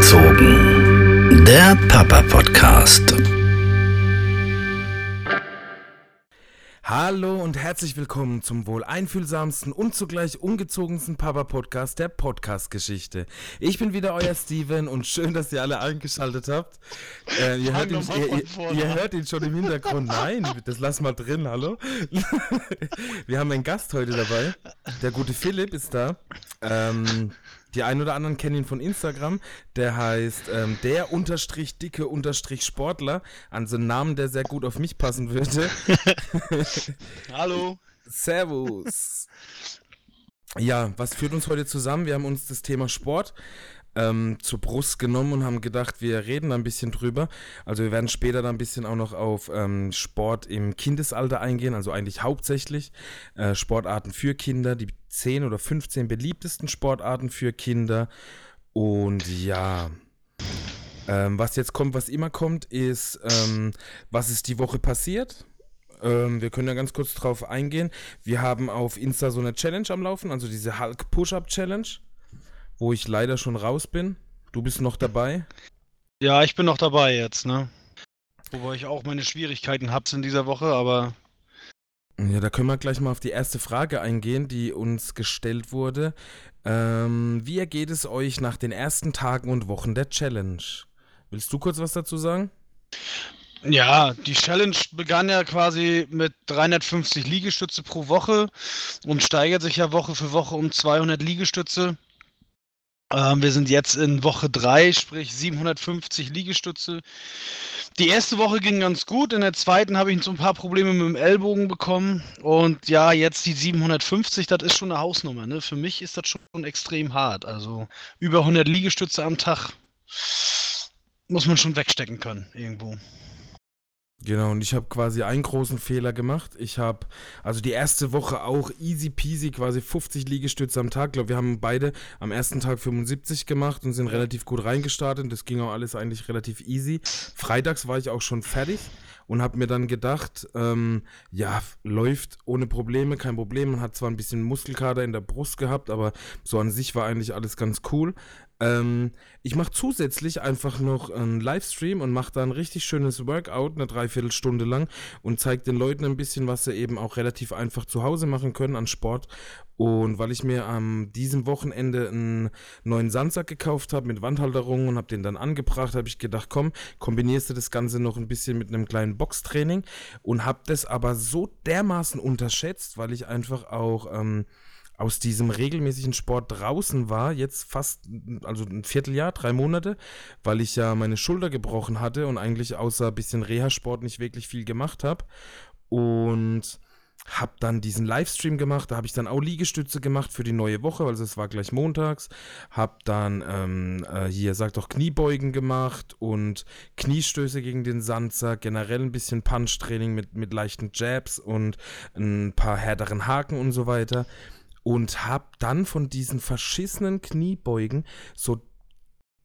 Ungezogen. Der Papa-Podcast. Hallo und herzlich willkommen zum wohl einfühlsamsten und zugleich ungezogensten Papa-Podcast der Podcast-Geschichte. Ich bin wieder euer Steven und schön, dass ihr alle eingeschaltet habt. Äh, ihr, hört ihn, ihr, ihr, ihr, hört ihn, schon im Hintergrund. Nein, das lass mal drin, hallo. Wir haben einen Gast heute dabei. Der gute Philipp ist da. Ähm, die einen oder anderen kennen ihn von Instagram. Der heißt ähm, der unterstrich dicke unterstrich Sportler. Also ein Namen, der sehr gut auf mich passen würde. Hallo. Servus. Ja, was führt uns heute zusammen? Wir haben uns das Thema Sport ähm, zur Brust genommen und haben gedacht, wir reden da ein bisschen drüber. Also wir werden später dann ein bisschen auch noch auf ähm, Sport im Kindesalter eingehen, also eigentlich hauptsächlich äh, Sportarten für Kinder, die 10 oder 15 beliebtesten Sportarten für Kinder. Und ja, ähm, was jetzt kommt, was immer kommt, ist, ähm, was ist die Woche passiert? Ähm, wir können ja ganz kurz drauf eingehen. Wir haben auf Insta so eine Challenge am Laufen, also diese Hulk Push-Up Challenge wo ich leider schon raus bin. Du bist noch dabei? Ja, ich bin noch dabei jetzt, ne? Wobei ich auch meine Schwierigkeiten habe in dieser Woche, aber. Ja, da können wir gleich mal auf die erste Frage eingehen, die uns gestellt wurde. Ähm, wie ergeht es euch nach den ersten Tagen und Wochen der Challenge? Willst du kurz was dazu sagen? Ja, die Challenge begann ja quasi mit 350 Liegestütze pro Woche und steigert sich ja Woche für Woche um 200 Liegestütze. Ähm, wir sind jetzt in Woche 3, sprich 750 Liegestütze. Die erste Woche ging ganz gut, in der zweiten habe ich so ein paar Probleme mit dem Ellbogen bekommen. Und ja, jetzt die 750, das ist schon eine Hausnummer. Ne? Für mich ist das schon extrem hart. Also über 100 Liegestütze am Tag muss man schon wegstecken können irgendwo. Genau, und ich habe quasi einen großen Fehler gemacht. Ich habe, also die erste Woche auch easy peasy, quasi 50 Liegestütze am Tag. Ich glaube, wir haben beide am ersten Tag 75 gemacht und sind relativ gut reingestartet. Das ging auch alles eigentlich relativ easy. Freitags war ich auch schon fertig und habe mir dann gedacht, ähm, ja, läuft ohne Probleme, kein Problem. Man hat zwar ein bisschen Muskelkater in der Brust gehabt, aber so an sich war eigentlich alles ganz cool. Ähm, ich mache zusätzlich einfach noch einen Livestream und mache da ein richtig schönes Workout, eine Dreiviertelstunde lang und zeige den Leuten ein bisschen, was sie eben auch relativ einfach zu Hause machen können an Sport. Und weil ich mir am diesem Wochenende einen neuen Sandsack gekauft habe mit Wandhalterungen und habe den dann angebracht, habe ich gedacht, komm, kombinierst du das Ganze noch ein bisschen mit einem kleinen Boxtraining und habe das aber so dermaßen unterschätzt, weil ich einfach auch ähm, aus diesem regelmäßigen Sport draußen war, jetzt fast, also ein Vierteljahr, drei Monate, weil ich ja meine Schulter gebrochen hatte und eigentlich außer ein bisschen Reha-Sport nicht wirklich viel gemacht habe. Und habe dann diesen Livestream gemacht, da habe ich dann auch Liegestütze gemacht für die neue Woche, also es war gleich montags. Habe dann ähm, äh, hier, sagt doch, Kniebeugen gemacht und Kniestöße gegen den Sandsack, generell ein bisschen Punch-Training mit, mit leichten Jabs und ein paar härteren Haken und so weiter und hab dann von diesen verschissenen Kniebeugen so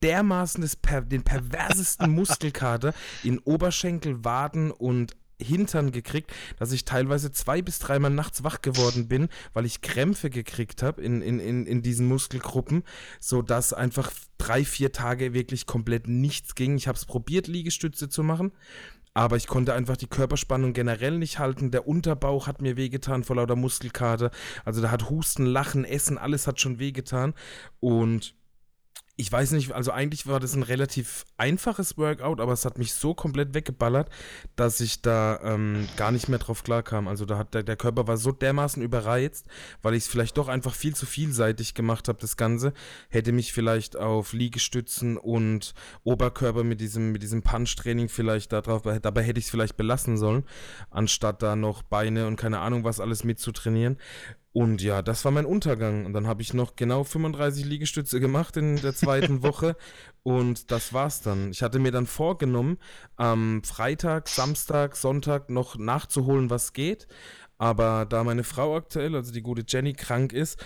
dermaßen per den perversesten Muskelkater in Oberschenkel, Waden und Hintern gekriegt, dass ich teilweise zwei bis dreimal nachts wach geworden bin, weil ich Krämpfe gekriegt habe in, in, in, in diesen Muskelgruppen, sodass einfach drei, vier Tage wirklich komplett nichts ging. Ich habe es probiert, Liegestütze zu machen aber ich konnte einfach die Körperspannung generell nicht halten. Der Unterbauch hat mir wehgetan vor lauter Muskelkater. Also da hat Husten, Lachen, Essen, alles hat schon wehgetan. Und ich weiß nicht, also eigentlich war das ein relativ einfaches Workout, aber es hat mich so komplett weggeballert, dass ich da ähm, gar nicht mehr drauf klarkam. Also da hat der, der Körper war so dermaßen überreizt, weil ich es vielleicht doch einfach viel zu vielseitig gemacht habe, das Ganze. Hätte mich vielleicht auf Liegestützen und Oberkörper mit diesem, mit diesem Punch-Training vielleicht da drauf, dabei hätte ich es vielleicht belassen sollen, anstatt da noch Beine und keine Ahnung was alles mitzutrainieren. Und ja, das war mein Untergang. Und dann habe ich noch genau 35 Liegestütze gemacht in der zweiten Woche. Und das war's dann. Ich hatte mir dann vorgenommen, am Freitag, Samstag, Sonntag noch nachzuholen, was geht. Aber da meine Frau aktuell, also die gute Jenny, krank ist,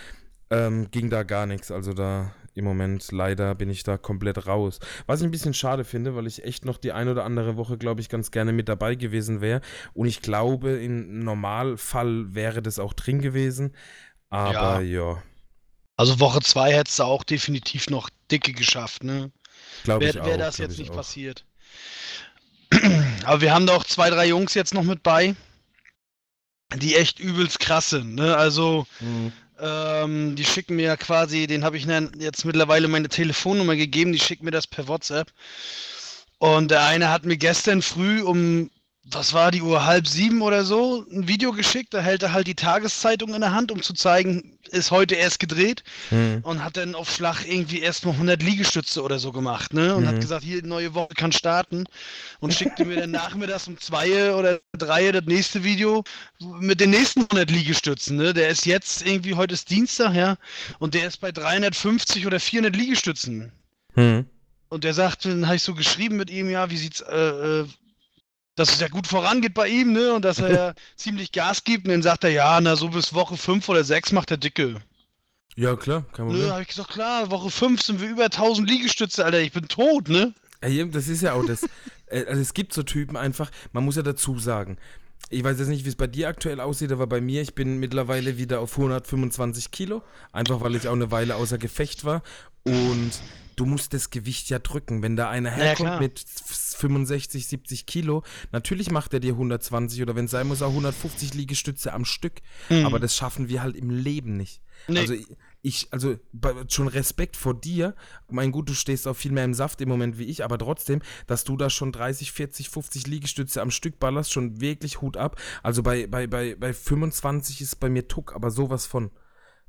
ähm, ging da gar nichts. Also da im Moment leider bin ich da komplett raus. Was ich ein bisschen schade finde, weil ich echt noch die ein oder andere Woche, glaube ich, ganz gerne mit dabei gewesen wäre. Und ich glaube, im Normalfall wäre das auch drin gewesen. Aber ja. ja. Also Woche 2 hättest du auch definitiv noch dicke geschafft, ne? Glaube ich wäre auch. wär das jetzt ich nicht auch. passiert. Aber wir haben da auch zwei, drei Jungs jetzt noch mit bei, die echt übelst krass sind. Ne? Also, Mhm. Ähm, die schicken mir quasi, den habe ich jetzt mittlerweile meine Telefonnummer gegeben, die schicken mir das per WhatsApp. Und der eine hat mir gestern früh um, was war die Uhr, halb sieben oder so, ein Video geschickt. Da hält er halt die Tageszeitung in der Hand, um zu zeigen, ist heute erst gedreht. Mhm. Und hat dann auf Schlag irgendwie erst mal 100 Liegestütze oder so gemacht, ne? Und Mhm. hat gesagt, hier, neue Woche kann starten. Und schickte mir dann nachmittags um zwei oder drei das nächste Video mit den nächsten 100 Liegestützen, ne? Der ist jetzt irgendwie, heute ist Dienstag, ja? Und der ist bei 350 oder 400 Liegestützen. Mhm. Und der sagt, dann habe ich so geschrieben mit ihm, ja, wie sieht's, äh, äh, dass es ja gut vorangeht bei ihm, ne? Und dass er ja ziemlich Gas gibt. Und dann sagt er, ja, na, so bis Woche 5 oder 6 macht er dicke. Ja, klar, kein Nö, Problem. habe ich gesagt, klar, Woche 5 sind wir über 1000 Liegestütze, Alter, ich bin tot, ne? Ey, das ist ja auch das. äh, also es gibt so Typen einfach, man muss ja dazu sagen. Ich weiß jetzt nicht, wie es bei dir aktuell aussieht, aber bei mir, ich bin mittlerweile wieder auf 125 Kilo. Einfach weil ich auch eine Weile außer Gefecht war. Und du musst das Gewicht ja drücken. Wenn da einer ja, herkommt klar. mit 65, 70 Kilo, natürlich macht er dir 120 oder wenn es sein muss, auch 150 Liegestütze am Stück. Mhm. Aber das schaffen wir halt im Leben nicht. Nee. Also ich, also schon Respekt vor dir. Mein gut, du stehst auch viel mehr im Saft im Moment wie ich, aber trotzdem, dass du da schon 30, 40, 50 Liegestütze am Stück ballerst, schon wirklich Hut ab. Also bei, bei, bei, bei 25 ist bei mir Tuck, aber sowas von.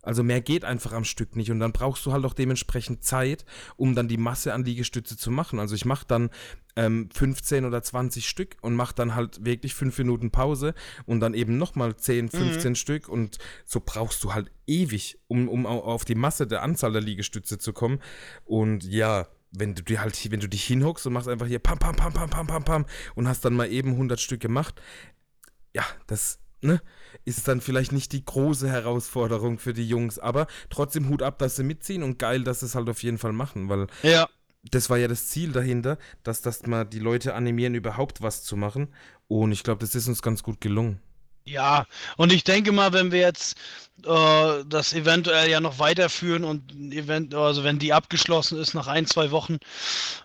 Also mehr geht einfach am Stück nicht und dann brauchst du halt auch dementsprechend Zeit, um dann die Masse an Liegestütze zu machen. Also ich mache dann ähm, 15 oder 20 Stück und mache dann halt wirklich 5 Minuten Pause und dann eben nochmal 10, 15 Stück und so brauchst du halt ewig, um, um au- auf die Masse der Anzahl der Liegestütze zu kommen. Und ja, wenn du dir halt, wenn du dich hinhockst und machst einfach hier pam, pam, pam, pam, pam, pam, pam und hast dann mal eben 100 Stück gemacht, ja, das ne, ist dann vielleicht nicht die große Herausforderung für die Jungs, aber trotzdem Hut ab, dass sie mitziehen und geil, dass sie es halt auf jeden Fall machen, weil Ja. das war ja das Ziel dahinter, dass das mal die Leute animieren, überhaupt was zu machen. Und ich glaube, das ist uns ganz gut gelungen. Ja, und ich denke mal, wenn wir jetzt äh, das eventuell ja noch weiterführen und Event, also wenn die abgeschlossen ist nach ein, zwei Wochen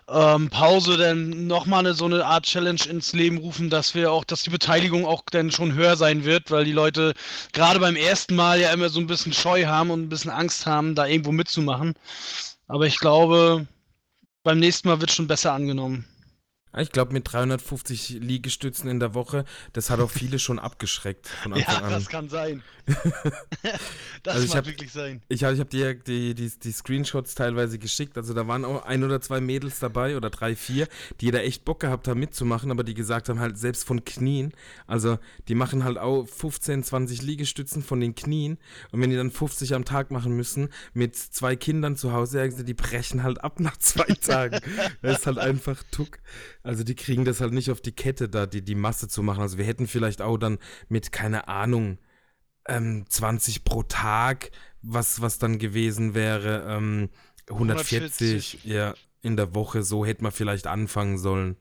ähm, Pause, dann nochmal eine, so eine Art Challenge ins Leben rufen, dass wir auch, dass die Beteiligung auch dann schon höher sein wird, weil die Leute gerade beim ersten Mal ja immer so ein bisschen Scheu haben und ein bisschen Angst haben, da irgendwo mitzumachen. Aber ich glaube, beim nächsten Mal wird schon besser angenommen. Ich glaube, mit 350 Liegestützen in der Woche, das hat auch viele schon abgeschreckt von Anfang Ja, an. das kann sein. das Also hab- wirklich sein. Ich, hab- ich habe dir die, die, die Screenshots teilweise geschickt. Also da waren auch ein oder zwei Mädels dabei oder drei, vier, die da echt Bock gehabt haben mitzumachen, aber die gesagt haben halt selbst von Knien. Also die machen halt auch 15, 20 Liegestützen von den Knien. Und wenn die dann 50 am Tag machen müssen mit zwei Kindern zu Hause, die brechen halt ab nach zwei Tagen. das ist halt einfach Tuck. Also die kriegen das halt nicht auf die Kette da, die, die Masse zu machen. Also wir hätten vielleicht auch dann mit, keine Ahnung, ähm, 20 pro Tag, was, was dann gewesen wäre, ähm, 140, ja, in der Woche, so hätte man vielleicht anfangen sollen.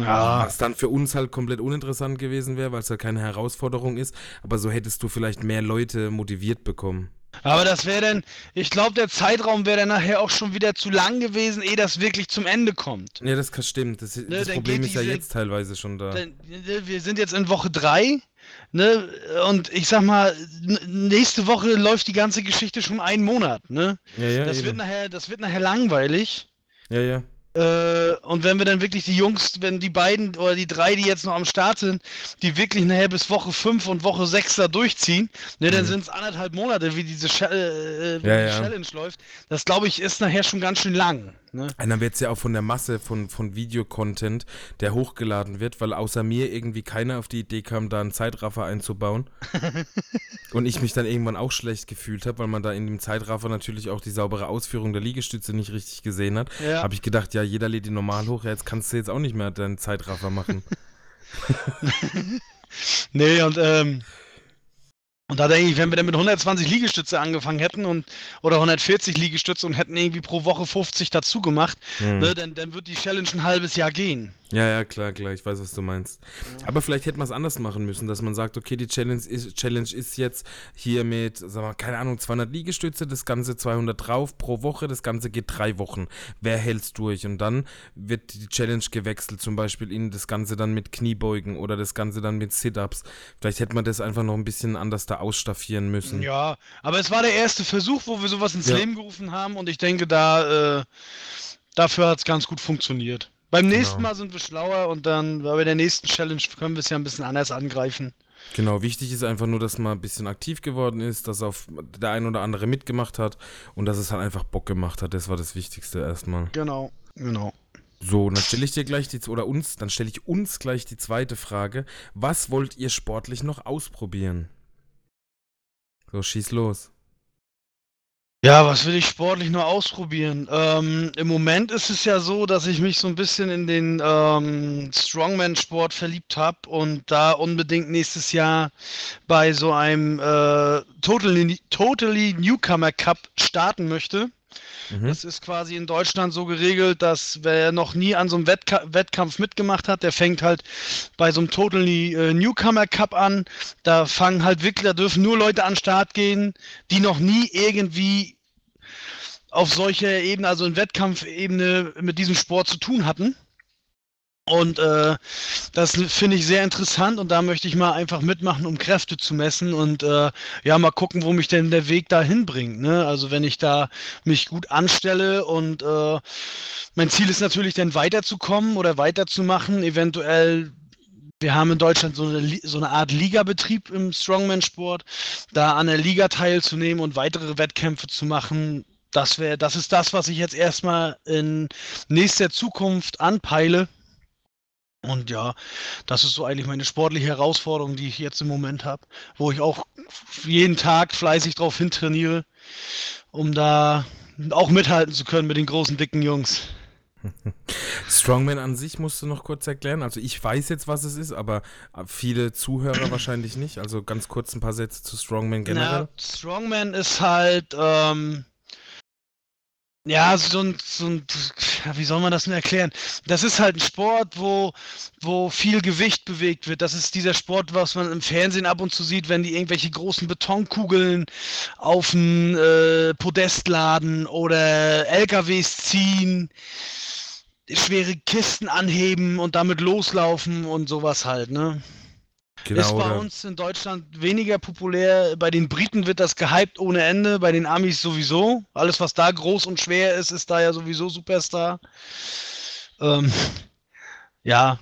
Ja. Was dann für uns halt komplett uninteressant gewesen wäre, weil es halt keine Herausforderung ist, aber so hättest du vielleicht mehr Leute motiviert bekommen. Aber das wäre dann, ich glaube, der Zeitraum wäre dann nachher auch schon wieder zu lang gewesen, ehe das wirklich zum Ende kommt. Ja, das kann stimmt. Das, das Ne, dann Problem ist ja diese- jetzt teilweise schon da. Denn, ne, Wir sind jetzt in Woche drei, ne? Und ich sag mal, nächste Woche läuft die ganze Geschichte schon einen Monat, ne? ja, ja, Das eben. wird nachher, das wird nachher langweilig. ja, ja. Äh, und wenn wir dann wirklich die Jungs, wenn die beiden oder die drei, die jetzt noch am Start sind, die wirklich nachher bis Woche 5 und Woche 6 da durchziehen, ne, dann Mhm. sind es anderthalb Monate, wie diese Cha- äh, wie Ja, die ja. Challenge läuft. Das glaube ich ist nachher schon ganz schön lang. Ne? Und dann wird es ja auch von der Masse von, von Videocontent, der hochgeladen wird, weil außer mir irgendwie keiner auf die Idee kam, da einen Zeitraffer einzubauen. Und ich mich dann irgendwann auch schlecht gefühlt habe, weil man da in dem Zeitraffer natürlich auch die saubere Ausführung der Liegestütze nicht richtig gesehen hat. Ja. Habe ich gedacht, ja, jeder lädt die normal hoch, ja, jetzt kannst du jetzt auch nicht mehr deinen Zeitraffer machen. Nee, und ähm, und da denke ich, wenn wir dann mit 120 Liegestütze angefangen hätten und oder 140 Liegestütze und hätten irgendwie pro Woche 50 dazu gemacht, Hm. ne, dann, dann wird die Challenge ein halbes Jahr gehen. Ja, ja, klar, klar, ich weiß, was du meinst. Ja. Aber vielleicht hätte man es anders machen müssen, dass man sagt, okay, die Challenge ist, Challenge ist jetzt hier mit, sagen wir, keine Ahnung, 200 Liegestütze, das Ganze 200 drauf pro Woche, das Ganze geht drei Wochen. Wer hält's durch? Und dann wird die Challenge gewechselt, zum Beispiel in das Ganze dann mit Kniebeugen oder das Ganze dann mit Sit-Ups. Vielleicht hätte man das einfach noch ein bisschen anders da ausstaffieren müssen. Ja, aber es war der erste Versuch, wo wir sowas ins ja. Leben gerufen haben und ich denke, da, äh, dafür hat es ganz gut funktioniert. Beim nächsten genau. Mal sind wir schlauer und dann bei der nächsten Challenge können wir es ja ein bisschen anders angreifen. Genau, wichtig ist einfach nur, dass man ein bisschen aktiv geworden ist, dass auf der ein oder andere mitgemacht hat und dass es halt einfach Bock gemacht hat. Das war das Wichtigste erstmal. Genau, genau. So, dann stelle ich dir gleich die oder uns, dann stelle ich uns gleich die zweite Frage. Was wollt ihr sportlich noch ausprobieren? So, schieß los. Ja, was will ich sportlich nur ausprobieren? Ähm, Im Moment ist es ja so, dass ich mich so ein bisschen in den ähm, Strongman-Sport verliebt habe und da unbedingt nächstes Jahr bei so einem äh, totally, totally Newcomer Cup starten möchte. Mhm. Das ist quasi in Deutschland so geregelt, dass wer noch nie an so einem Wettka Wettkampf mitgemacht hat, der fängt halt bei so einem Totally äh, Newcomer Cup an. Da fangen halt wirklich, da dürfen nur Leute an den Start gehen, die noch nie irgendwie auf solcher Ebene, also in Wettkampfebene mit diesem Sport zu tun hatten. Und äh, das finde ich sehr interessant und da möchte ich mal einfach mitmachen, um Kräfte zu messen und äh, ja, mal gucken, wo mich denn der Weg dahin bringt. Ne? Also wenn ich da mich gut anstelle und äh, mein Ziel ist natürlich dann weiterzukommen oder weiterzumachen, eventuell wir haben in Deutschland so eine, so eine Art Ligabetrieb im Strongman-Sport, da an der Liga teilzunehmen und weitere Wettkämpfe zu machen. Das wäre, das ist das, was ich jetzt erstmal in nächster Zukunft anpeile. Und ja, das ist so eigentlich meine sportliche Herausforderung, die ich jetzt im Moment habe, wo ich auch jeden Tag fleißig drauf hintrainiere, um da auch mithalten zu können mit den großen, dicken Jungs. Strongman an sich musst du noch kurz erklären. Also ich weiß jetzt, was es ist, aber viele Zuhörer wahrscheinlich nicht. Also ganz kurz ein paar Sätze zu Strongman generell. Na, Strongman ist halt ähm, ja, so ein, so ein, wie soll man das denn erklären? Das ist halt ein Sport, wo, wo viel Gewicht bewegt wird. Das ist dieser Sport, was man im Fernsehen ab und zu sieht, wenn die irgendwelche großen Betonkugeln auf ein äh, Podest laden oder LKWs ziehen, schwere Kisten anheben und damit loslaufen und sowas halt, ne? Genau, ist bei uns in Deutschland weniger populär. Bei den Briten wird das gehypt ohne Ende, bei den Amis sowieso. Alles, was da groß und schwer ist, ist da ja sowieso Superstar. Ähm, ja,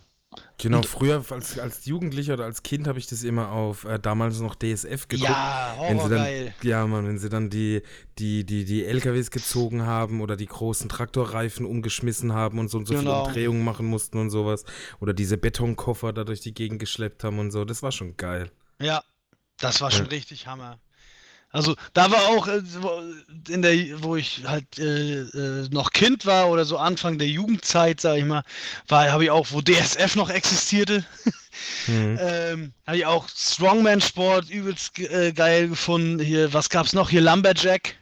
Genau, früher als, als Jugendlicher oder als Kind habe ich das immer auf äh, damals noch DSF geguckt. Ja, wenn sie dann, geil. Ja, man, wenn sie dann die, die, die, die LKWs gezogen haben oder die großen Traktorreifen umgeschmissen haben und so und so genau. viele Umdrehungen machen mussten und sowas. Oder diese Betonkoffer da durch die Gegend geschleppt haben und so. Das war schon geil. Ja, das war schon ja. richtig Hammer. Also da war auch äh, in der, wo ich halt äh, äh, noch Kind war oder so Anfang der Jugendzeit, sag ich mal, war, habe ich auch, wo DSF noch existierte, mhm. ähm, habe ich auch Strongman-Sport übelst äh, geil gefunden. Hier, was gab's noch? Hier Lumberjack.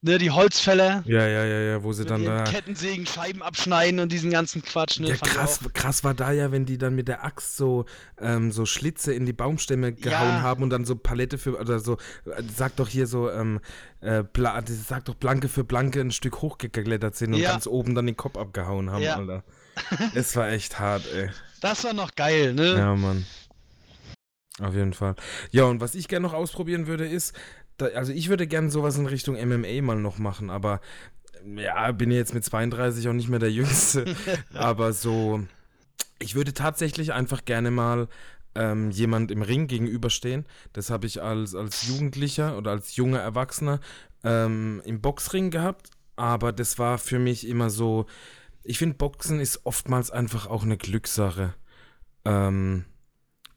Ne, die Holzfäller. Ja, ja, ja, ja, wo sie dann da. Kettensägen, Scheiben abschneiden und diesen ganzen Quatsch. Ne, ja, krass, krass war da ja, wenn die dann mit der Axt so, ähm, so Schlitze in die Baumstämme gehauen ja. haben und dann so Palette für, oder so, äh, sag doch hier so, ähm, äh, sag doch Blanke für Blanke ein Stück hochgeklettert sind und ja. ganz oben dann den Kopf abgehauen haben, ja. Alter. es war echt hart, ey. Das war noch geil, ne? Ja, Mann. Auf jeden Fall. Ja, und was ich gerne noch ausprobieren würde, ist, da, also ich würde gerne sowas in Richtung MMA mal noch machen, aber ja, bin jetzt mit 32 auch nicht mehr der Jüngste. aber so, ich würde tatsächlich einfach gerne mal ähm, jemand im Ring gegenüberstehen. Das habe ich als, als Jugendlicher oder als junger Erwachsener ähm, im Boxring gehabt. Aber das war für mich immer so, ich finde, Boxen ist oftmals einfach auch eine Glückssache. Ähm,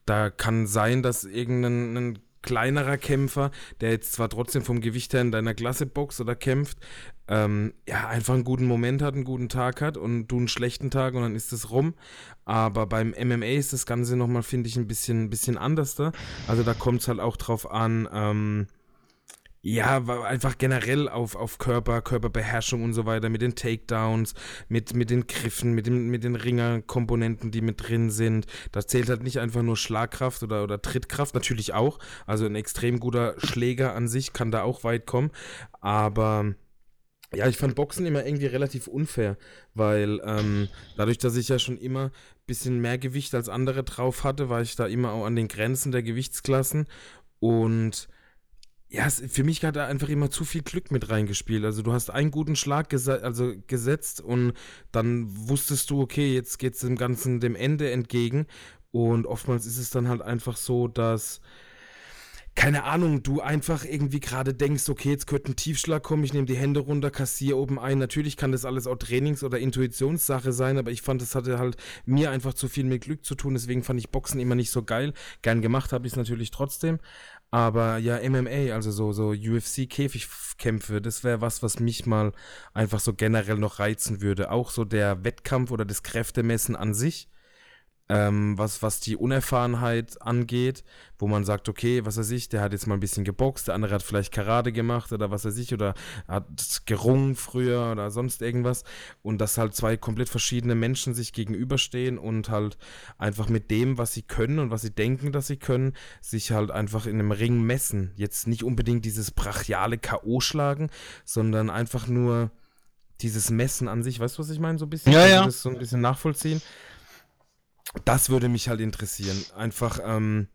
da kann sein, dass irgendein kleinerer Kämpfer, der jetzt zwar trotzdem vom Gewicht her in deiner Klasse boxt oder kämpft, ähm, ja, einfach einen guten Moment hat, einen guten Tag hat und du einen schlechten Tag und dann ist es rum. Aber beim MMA ist das Ganze nochmal, finde ich, ein bisschen, ein bisschen anders da. Also da kommt es halt auch drauf an, ähm, ja, einfach generell auf, auf Körper, Körperbeherrschung und so weiter, mit den Takedowns, mit, mit den Griffen, mit, dem, mit den Ringerkomponenten, die mit drin sind. Das zählt halt nicht einfach nur Schlagkraft oder, oder Trittkraft, natürlich auch. Also ein extrem guter Schläger an sich kann da auch weit kommen. Aber ja, ich fand Boxen immer irgendwie relativ unfair, weil ähm, dadurch, dass ich ja schon immer ein bisschen mehr Gewicht als andere drauf hatte, war ich da immer auch an den Grenzen der Gewichtsklassen und ja, es, für mich hat da einfach immer zu viel Glück mit reingespielt. Also du hast einen guten Schlag gese also gesetzt und dann wusstest du, okay, jetzt geht es dem Ganzen dem Ende entgegen. Und oftmals ist es dann halt einfach so, dass keine Ahnung, du einfach irgendwie gerade denkst, okay, jetzt könnte ein Tiefschlag kommen, ich nehme die Hände runter, kassiere oben ein. Natürlich kann das alles auch Trainings- oder Intuitionssache sein, aber ich fand, es hatte halt mir einfach zu viel mit Glück zu tun, deswegen fand ich Boxen immer nicht so geil. Gern gemacht habe ich es natürlich trotzdem, aber ja, MMA, also so, so UFC-Käfigkämpfe, das wäre was, was mich mal einfach so generell noch reizen würde. Auch so der Wettkampf oder das Kräftemessen an sich ähm, was, was die Unerfahrenheit angeht, wo man sagt, okay, was weiß ich, der hat jetzt mal ein bisschen geboxt, der andere hat vielleicht Karate gemacht oder was weiß ich, oder hat gerungen früher oder sonst irgendwas. Und dass halt zwei komplett verschiedene Menschen sich gegenüberstehen und halt einfach mit dem, was sie können und was sie denken, dass sie können, sich halt einfach in einem Ring messen. Jetzt nicht unbedingt dieses brachiale K.O. schlagen, sondern einfach nur dieses Messen an sich, weißt du, was ich meine? So ein bisschen. Ja, ja. So ein bisschen nachvollziehen das würde mich halt interessieren. Einfach ähm,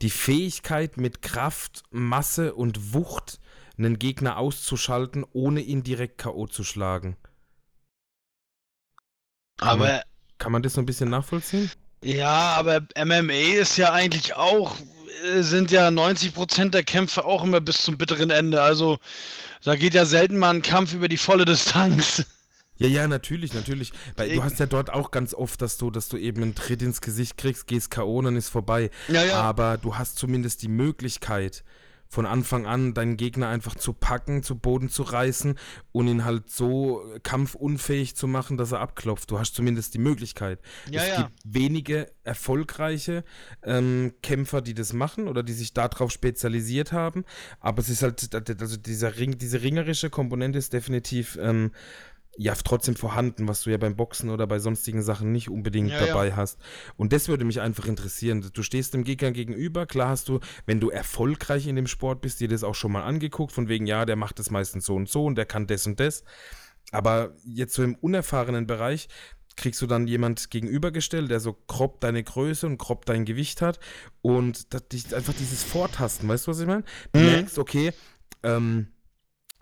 die Fähigkeit mit Kraft, Masse und Wucht einen Gegner auszuschalten, ohne ihn direkt K.O. zu schlagen. Aber. Kann man, kann man das so ein bisschen nachvollziehen? Ja, aber MMA ist ja eigentlich auch, äh, sind ja 90% der Kämpfe auch immer bis zum bitteren Ende. Also da geht ja selten mal ein Kampf über die volle Distanz. Ja, ja, natürlich, natürlich. Weil du hast ja dort auch ganz oft, dass du, dass du eben einen Tritt ins Gesicht kriegst, gehst K.O. und dann ist vorbei. Ja, ja. Aber du hast zumindest die Möglichkeit, von Anfang an deinen Gegner einfach zu packen, zu Boden zu reißen und ihn halt so kampfunfähig zu machen, dass er abklopft. Du hast zumindest die Möglichkeit. Ja, es ja. gibt wenige erfolgreiche ähm, Kämpfer, die das machen oder die sich darauf spezialisiert haben. Aber es ist halt, also dieser Ring, diese ringerische Komponente ist definitiv ähm, ja trotzdem vorhanden, was du ja beim Boxen oder bei sonstigen Sachen nicht unbedingt ja, dabei ja. hast. Und das würde mich einfach interessieren. Du stehst dem Gegner gegenüber, klar hast du, wenn du erfolgreich in dem Sport bist, dir das auch schon mal angeguckt, von wegen, ja, der macht das meistens so und so und der kann das und das. Aber jetzt so im unerfahrenen Bereich kriegst du dann jemand gegenübergestellt, der so grob deine Größe und grob dein Gewicht hat und das, einfach dieses Vortasten, weißt du, was ich meine? Du Mhm. merkst, okay, ähm,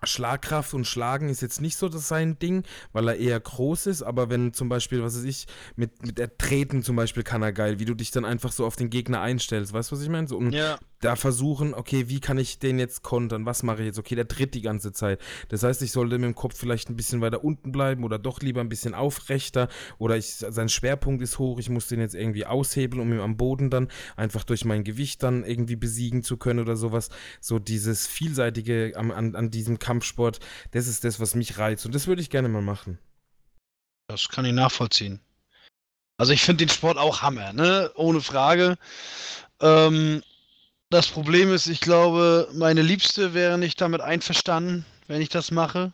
Schlagkraft und Schlagen ist jetzt nicht so das sein Ding, weil er eher groß ist, aber wenn zum Beispiel, was weiß ich, mit, mit der Treten zum Beispiel kann er geil, wie du dich dann einfach so auf den Gegner einstellst, weißt du, was ich meine? So, und Ja. Da versuchen, okay, wie kann ich den jetzt kontern, was mache ich jetzt? Okay, der tritt die ganze Zeit. Das heißt, ich sollte mit dem Kopf vielleicht ein bisschen weiter unten bleiben oder doch lieber ein bisschen aufrechter oder ich, sein Schwerpunkt ist hoch, ich muss den jetzt irgendwie aushebeln, um ihn am Boden dann einfach durch mein Gewicht dann irgendwie besiegen zu können oder sowas. So dieses vielseitige an, an, an diesem Kampfsport, das ist das, was mich reizt und das würde ich gerne mal machen. Das kann ich nachvollziehen. Also ich finde den Sport auch Hammer, ne? Ohne Frage. Ähm, das Problem ist, ich glaube, meine Liebste wäre nicht damit einverstanden, wenn ich das mache.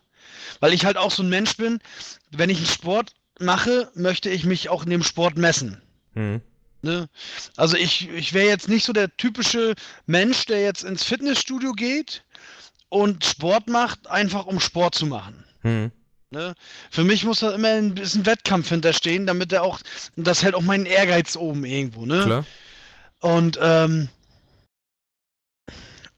Weil ich halt auch so ein Mensch bin, wenn ich einen Sport mache, möchte ich mich auch in dem Sport messen. Hm. Ne? Also ich, ich wäre jetzt nicht so der typische Mensch, der jetzt ins Fitnessstudio geht und Sport macht, einfach um Sport zu machen. Hm. Ne? Für mich muss da immer ein bisschen Wettkampf hinterstehen, damit er auch, das hält auch meinen Ehrgeiz oben irgendwo, ne? Klar. Und, ähm,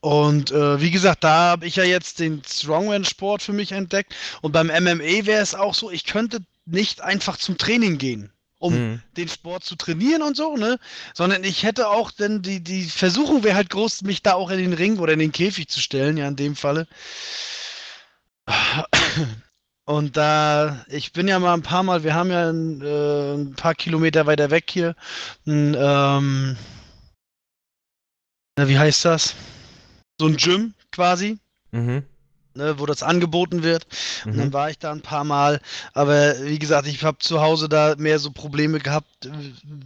und äh, wie gesagt, da habe ich ja jetzt den Strongman-Sport für mich entdeckt. Und beim MMA wäre es auch so, ich könnte nicht einfach zum Training gehen, um Hm. den Sport zu trainieren und so, ne? Sondern ich hätte auch denn die, die Versuchung wäre halt groß, mich da auch in den Ring oder in den Käfig zu stellen, ja, in dem Falle. Und da, ich bin ja mal ein paar Mal, wir haben ja ein, äh, ein paar Kilometer weiter weg hier, ein, ähm, na, wie heißt das? So ein Gym quasi, Mhm. ne, wo das angeboten wird. Und dann Mhm. war ich da ein paar Mal. Aber wie gesagt, ich habe zu Hause da mehr so Probleme gehabt, äh,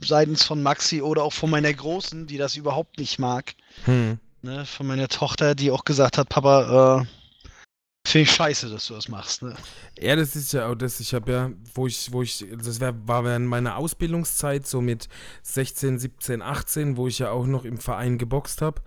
seitens von Maxi oder auch von meiner Großen, die das überhaupt nicht mag. Hm. Ne, von meiner Tochter, die auch gesagt hat, Papa, äh, finde ich scheiße, dass du das machst. Ne? Ja, das ist ja auch das. Ich habe ja, wo ich, wo ich, das wär, war während meiner Ausbildungszeit, so mit 16, 17, 18, wo ich ja auch noch im Verein geboxt habe.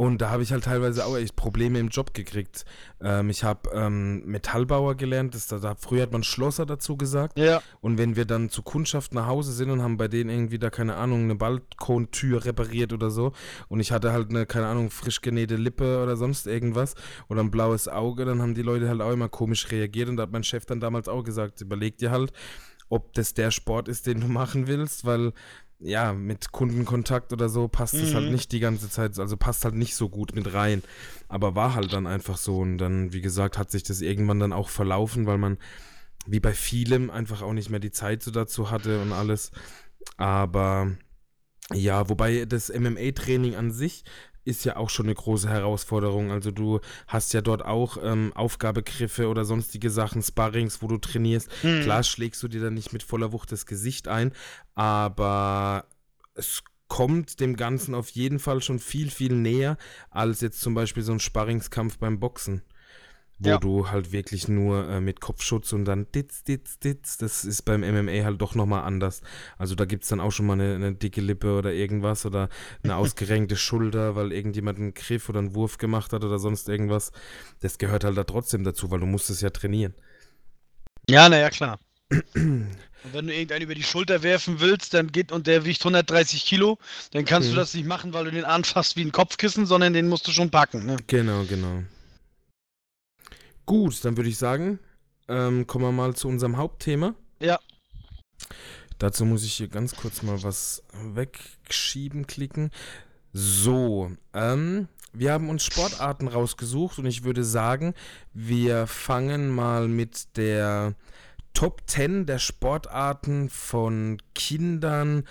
Und da habe ich halt teilweise auch echt Probleme im Job gekriegt. Ähm, ich habe ähm, Metallbauer gelernt, das, da, da, früher hat man Schlosser dazu gesagt. Ja. Und wenn wir dann zur Kundschaft nach Hause sind und haben bei denen irgendwie da, keine Ahnung, eine Balkontür repariert oder so und ich hatte halt eine, keine Ahnung, frisch genähte Lippe oder sonst irgendwas oder ein blaues Auge, dann haben die Leute halt auch immer komisch reagiert und da hat mein Chef dann damals auch gesagt, überleg dir halt, ob das der Sport ist, den du machen willst, weil ja, mit Kundenkontakt oder so passt es halt Mhm. nicht die ganze Zeit, also passt halt nicht so gut mit rein. Aber war halt dann einfach so und dann, wie gesagt, hat sich das irgendwann dann auch verlaufen, weil man, wie bei vielem, einfach auch nicht mehr die Zeit so dazu hatte und alles. Aber ja, wobei das MMA-Training an sich ist ja auch schon eine große Herausforderung. Also du hast ja dort auch ähm, Aufgabegriffe oder sonstige Sachen, Sparrings, wo du trainierst. Hm. Klar schlägst du dir dann nicht mit voller Wucht das Gesicht ein, aber es kommt dem Ganzen auf jeden Fall schon viel, viel näher als jetzt zum Beispiel so ein Sparringskampf beim Boxen. Wo Ja. du halt wirklich nur äh, mit Kopfschutz und dann ditz, ditz, ditz, das ist beim MMA halt doch nochmal anders. Also da gibt es dann auch schon mal eine, eine dicke Lippe oder irgendwas oder eine ausgerenkte Schulter, weil irgendjemand einen Griff oder einen Wurf gemacht hat oder sonst irgendwas. Das gehört halt da trotzdem dazu, weil du musst es ja trainieren. Ja, naja, klar. Und wenn du irgendeinen über die Schulter werfen willst, dann geht und der wiegt 130 Kilo, dann kannst Mhm. du das nicht machen, weil du den anfasst wie ein Kopfkissen, sondern den musst du schon packen. Ne? Genau, genau. Gut, dann würde ich sagen, ähm, kommen wir mal zu unserem Hauptthema. Ja. Dazu muss ich hier ganz kurz mal was wegschieben, klicken. So, ähm, wir haben uns Sportarten rausgesucht und ich würde sagen, wir fangen mal mit der Top 10 der Sportarten von Kindern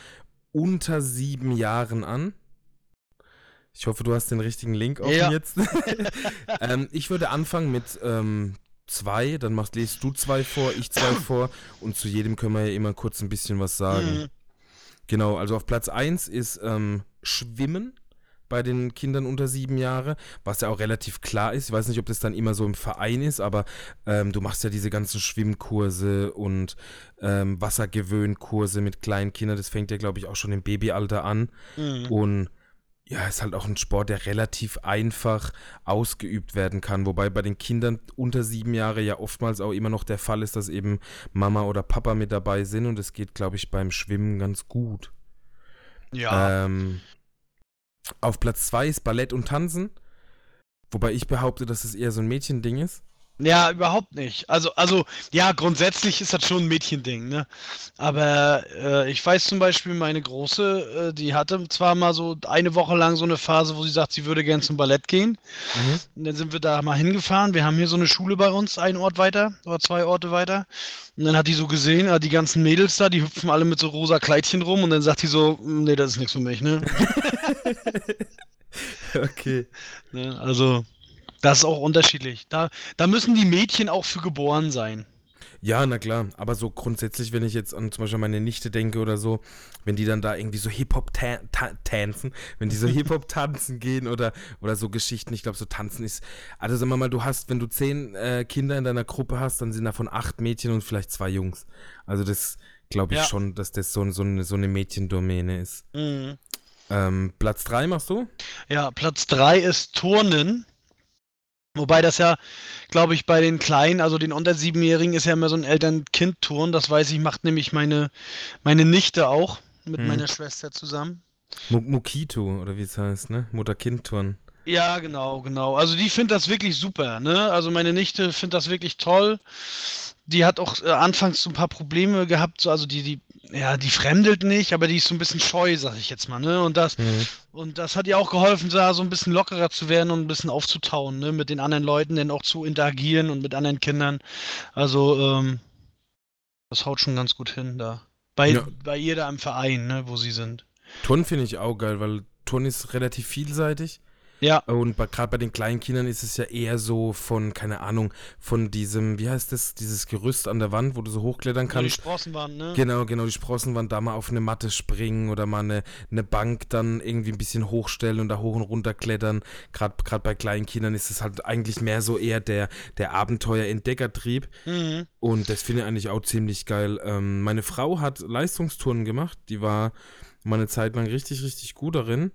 unter sieben Jahren an. Ich hoffe, du hast den richtigen Link offen Ja. jetzt. ähm, ich würde anfangen mit ähm, zwei, dann machst, lest du zwei vor, ich zwei vor und zu jedem können wir ja immer kurz ein bisschen was sagen. Mhm. Genau, also auf Platz 1 ist ähm, Schwimmen bei den Kindern unter sieben Jahre, was ja auch relativ klar ist. Ich weiß nicht, ob das dann immer so im Verein ist, aber ähm, du machst ja diese ganzen Schwimmkurse und ähm, Wassergewöhnkurse mit kleinen Kindern. Das fängt ja, glaube ich, auch schon im Babyalter an. Mhm. Und ja, ist halt auch ein Sport, der relativ einfach ausgeübt werden kann. Wobei bei den Kindern unter sieben Jahre ja oftmals auch immer noch der Fall ist, dass eben Mama oder Papa mit dabei sind. Und es geht, glaube ich, beim Schwimmen ganz gut. Ja. Ähm, auf Platz zwei ist Ballett und Tanzen. Wobei ich behaupte, dass es eher so ein Mädchending ist. Ja, überhaupt nicht. Also, also, ja, grundsätzlich ist das schon ein Mädchending, ne? Aber äh, ich weiß zum Beispiel, meine Große, äh, die hatte zwar mal so eine Woche lang so eine Phase, wo sie sagt, sie würde gern zum Ballett gehen. Und dann sind wir da mal hingefahren. Wir haben hier so eine Schule bei uns, einen Ort weiter oder zwei Orte weiter. Und dann hat die so gesehen, ah, die ganzen Mädels da, die hüpfen alle mit so rosa Kleidchen rum. Und dann sagt die so, "Mm, nee, das ist nichts für mich, ne? Okay. ne? Also, das ist auch unterschiedlich. Da, da müssen die Mädchen auch für geboren sein. Ja, na klar. Aber so grundsätzlich, wenn ich jetzt an zum Beispiel meine Nichte denke oder so, wenn die dann da irgendwie so Hip-Hop ta ta tanzen, wenn die so Hip-Hop tanzen gehen oder, oder so Geschichten, ich glaube, so tanzen ist. Also sagen wir mal, du hast, wenn du zehn äh, Kinder in deiner Gruppe hast, dann sind davon acht Mädchen und vielleicht zwei Jungs. Also das glaube ich Ja. schon, dass das so, so, eine, so eine Mädchendomäne ist. Mhm. Ähm, Platz drei machst du? Ja, Platz 3 ist Turnen. Wobei das ja, glaube ich, bei den Kleinen, also den unter Siebenjährigen, ist ja immer so ein Eltern-Kind-Turn. Das weiß ich, macht nämlich meine, meine Nichte auch mit Hm. meiner Schwester zusammen. Mu- Mukito oder wie es heißt, ne? Mutter-Kind-Turn. Ja, genau, genau. Also die findet das wirklich super, ne? Also meine Nichte findet das wirklich toll. Die hat auch äh, anfangs so ein paar Probleme gehabt, so, also die, die, ja, die fremdelt nicht, aber die ist so ein bisschen scheu, sag ich jetzt mal, ne? Und das, Mhm. Und das hat ihr auch geholfen, da so ein bisschen lockerer zu werden und ein bisschen aufzutauen, ne? mit den anderen Leuten, dann auch zu interagieren und mit anderen Kindern. Also, ähm, das haut schon ganz gut hin da. Bei, Ja. bei ihr da im Verein, ne, wo sie sind. Turn finde ich auch geil, weil Turn ist relativ vielseitig. Ja. Und gerade bei den kleinen Kindern ist es ja eher so von, keine Ahnung, von diesem, wie heißt das, dieses Gerüst an der Wand, wo du so hochklettern Wo die kannst. Sprossenwand, ne? Genau, genau, die Sprossenwand da mal auf eine Matte springen oder mal eine, eine Bank dann irgendwie ein bisschen hochstellen und da hoch und runter klettern. Gerade bei kleinen Kindern ist es halt eigentlich mehr so eher der, der Abenteuer-Entdeckertrieb. Mhm. Und das finde ich eigentlich auch ziemlich geil. Ähm, meine Frau hat Leistungsturnen gemacht. Die war mal eine Zeit lang richtig, richtig gut darin.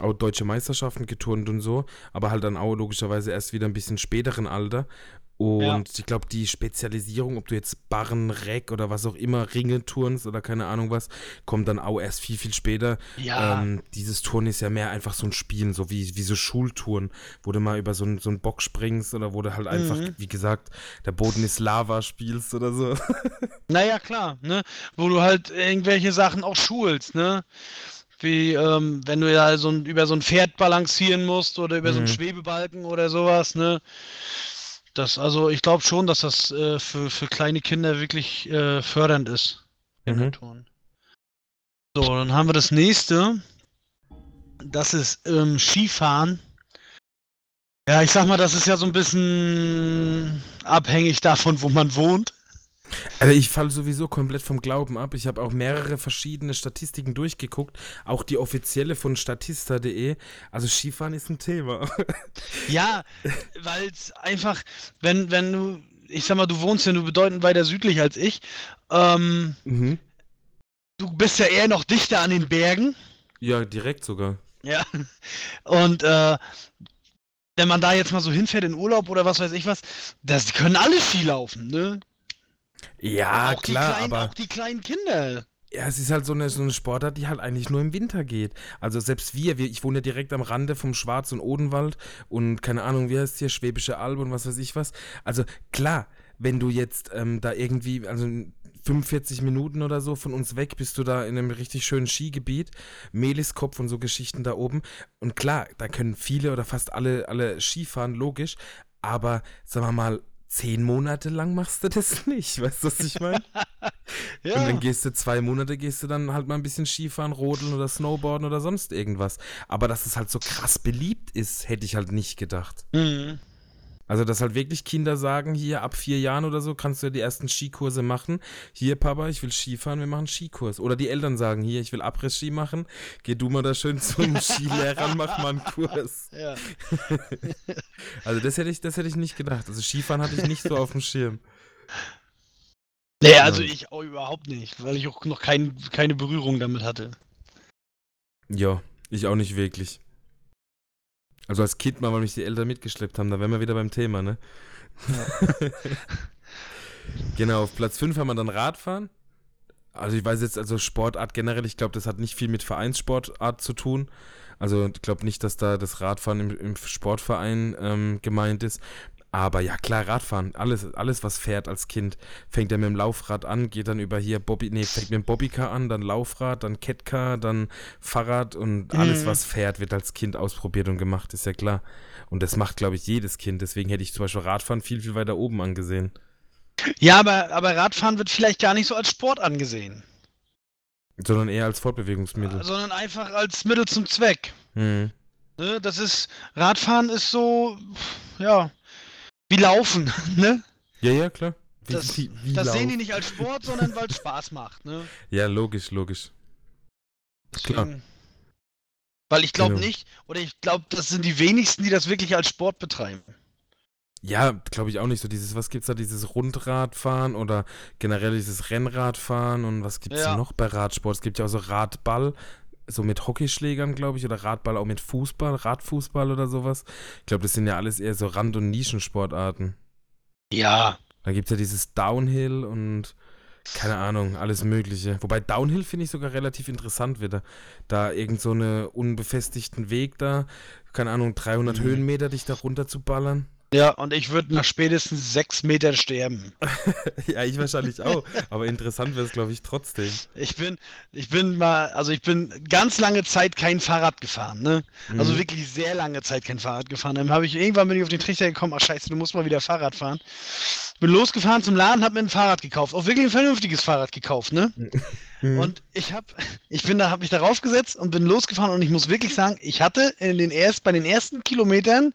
Auch deutsche Meisterschaften geturnt und so. Aber halt dann auch logischerweise erst wieder ein bisschen späteren Alter. Und Ja. ich glaube, die Spezialisierung, ob du jetzt Barren, Reck oder was auch immer, Ringe turnst oder keine Ahnung was, kommt dann auch erst viel, viel später. Ja. Ähm, dieses Turnen ist ja mehr einfach so ein Spielen, so wie, wie so Schultouren, wo du mal über so, einen- so einen Bock springst oder wo du halt einfach, Mhm. wie gesagt, der Boden ist Lava spielst oder so. Naja, klar, ne? Wo du halt irgendwelche Sachen auch schulst, ne? Wie, ähm, wenn du ja so ein, über so ein Pferd balancieren musst oder über so einen Mhm. Schwebebalken oder sowas, ne? Das, also ich glaube schon, dass das äh, für, für kleine Kinder wirklich äh, fördernd ist. Mhm. So, dann haben wir das nächste. Das ist ähm, Skifahren. Ja, ich sag mal, das ist ja so ein bisschen abhängig davon, wo man wohnt. Also ich falle sowieso komplett vom Glauben ab. Ich habe auch mehrere verschiedene Statistiken durchgeguckt, auch die offizielle von statista.de. Also Skifahren ist ein Thema. Ja, weil es einfach, wenn, wenn du, ich sag mal, du wohnst ja nur bedeutend weiter südlich als ich, ähm, mhm. du bist ja eher noch dichter an den Bergen. Ja, direkt sogar. Ja. Und äh, wenn man da jetzt mal so hinfährt in Urlaub oder was weiß ich was, das können alle Ski laufen, ne? Ja, auch klar, die kleinen, aber auch die kleinen Kinder. ja, es ist halt so eine, so eine Sportart, die halt eigentlich nur im Winter geht. Also selbst wir, wir, ich wohne ja direkt am Rande vom Schwarz- und Odenwald und keine Ahnung, wie heißt es hier, Schwäbische Alb und was weiß ich was. Also klar, wenn du jetzt ähm, da irgendwie, also 45 Minuten oder so von uns weg bist du da in einem richtig schönen Skigebiet, Meliskopf und so Geschichten da oben. Und klar, da können viele oder fast alle, alle Skifahren, logisch. Aber sagen wir mal, zehn Monate lang machst du das nicht. Weißt du, was ich meine? Und Ja. dann gehst du zwei Monate, gehst du dann halt mal ein bisschen Skifahren, Rodeln oder Snowboarden oder sonst irgendwas. Aber dass es halt so krass beliebt ist, hätte ich halt nicht gedacht. Mhm. Also, dass halt wirklich Kinder sagen, hier ab vier Jahren oder so kannst du ja die ersten Skikurse machen. Hier, Papa, ich will Skifahren, wir machen Skikurs. Oder die Eltern sagen, hier, ich will Abriss-Ski machen. Geh du mal da schön zum Skilehrer und mach mal einen Kurs. Ja. Also, das hätte ich, das hätte ich nicht gedacht. Also, Skifahren hatte ich nicht so auf dem Schirm. Nee, also ich auch überhaupt nicht, weil ich auch noch kein, keine Berührung damit hatte. Ja, ich auch nicht wirklich. Also als Kind mal, weil mich die Eltern mitgeschleppt haben, da wären wir wieder beim Thema, ne? genau, auf Platz 5 haben wir dann Radfahren. Also ich weiß jetzt, also Sportart generell, ich glaube, das hat nicht viel mit Vereinssportart zu tun. Also ich glaube nicht, dass da das Radfahren im, im Sportverein ähm, gemeint ist. Aber ja, klar, Radfahren, alles, alles, was fährt als Kind, fängt ja mit dem Laufrad an, geht dann über hier Bobby, nee, fängt mit dem Bobbycar an, dann Laufrad, dann Catcar, dann Fahrrad und alles, Mhm. was fährt, wird als Kind ausprobiert und gemacht, ist ja klar. Und das macht, glaube ich, jedes Kind. Deswegen hätte ich zum Beispiel Radfahren viel, viel weiter oben angesehen. Ja, aber, aber Radfahren wird vielleicht gar nicht so als Sport angesehen, Sondern eher als Fortbewegungsmittel. sondern einfach als Mittel zum Zweck. Hm. Ne? Das ist, Radfahren ist so, ja, wie Laufen, ne? Ja, ja, klar. Wie, Das, wie, wie das sehen die nicht als Sport, sondern weil es Spaß macht, ne? Ja, logisch, logisch. Klar. Deswegen- Weil ich glaube Genau. nicht, oder ich glaube, das sind die wenigsten, die das wirklich als Sport betreiben. Ja, glaube ich auch nicht so. Dieses, was gibt's da, dieses Rundradfahren oder generell dieses Rennradfahren und was gibt's Ja. noch bei Radsport? Es gibt ja auch so Radball, so mit Hockeyschlägern, glaube ich, oder Radball auch mit Fußball, Radfußball oder sowas. Ich glaube, das sind ja alles eher so Rand- und Nischensportarten. Ja. Dann gibt es ja dieses Downhill und keine Ahnung, alles Mögliche. Wobei Downhill finde ich sogar relativ interessant wieder. Da irgend so eine unbefestigten Weg da, keine Ahnung, 300 Mhm. Höhenmeter dich da runter zu ballern. Ja, und ich würde nach spätestens sechs Metern sterben. ja, ich wahrscheinlich auch. Aber interessant wäre es, glaube ich, trotzdem. Ich bin, ich bin mal, also ich bin ganz lange Zeit kein Fahrrad gefahren, ne? Also Mhm. wirklich sehr lange Zeit kein Fahrrad gefahren. Dann habe ich irgendwann bin ich auf den Trichter gekommen, ach scheiße, du musst mal wieder Fahrrad fahren. bin losgefahren zum Laden, hab mir ein Fahrrad gekauft. Auch wirklich ein vernünftiges Fahrrad gekauft, ne? Mhm. Und ich hab, ich bin da, hab mich darauf gesetzt und bin losgefahren und ich muss wirklich sagen, ich hatte in den erst, bei den ersten Kilometern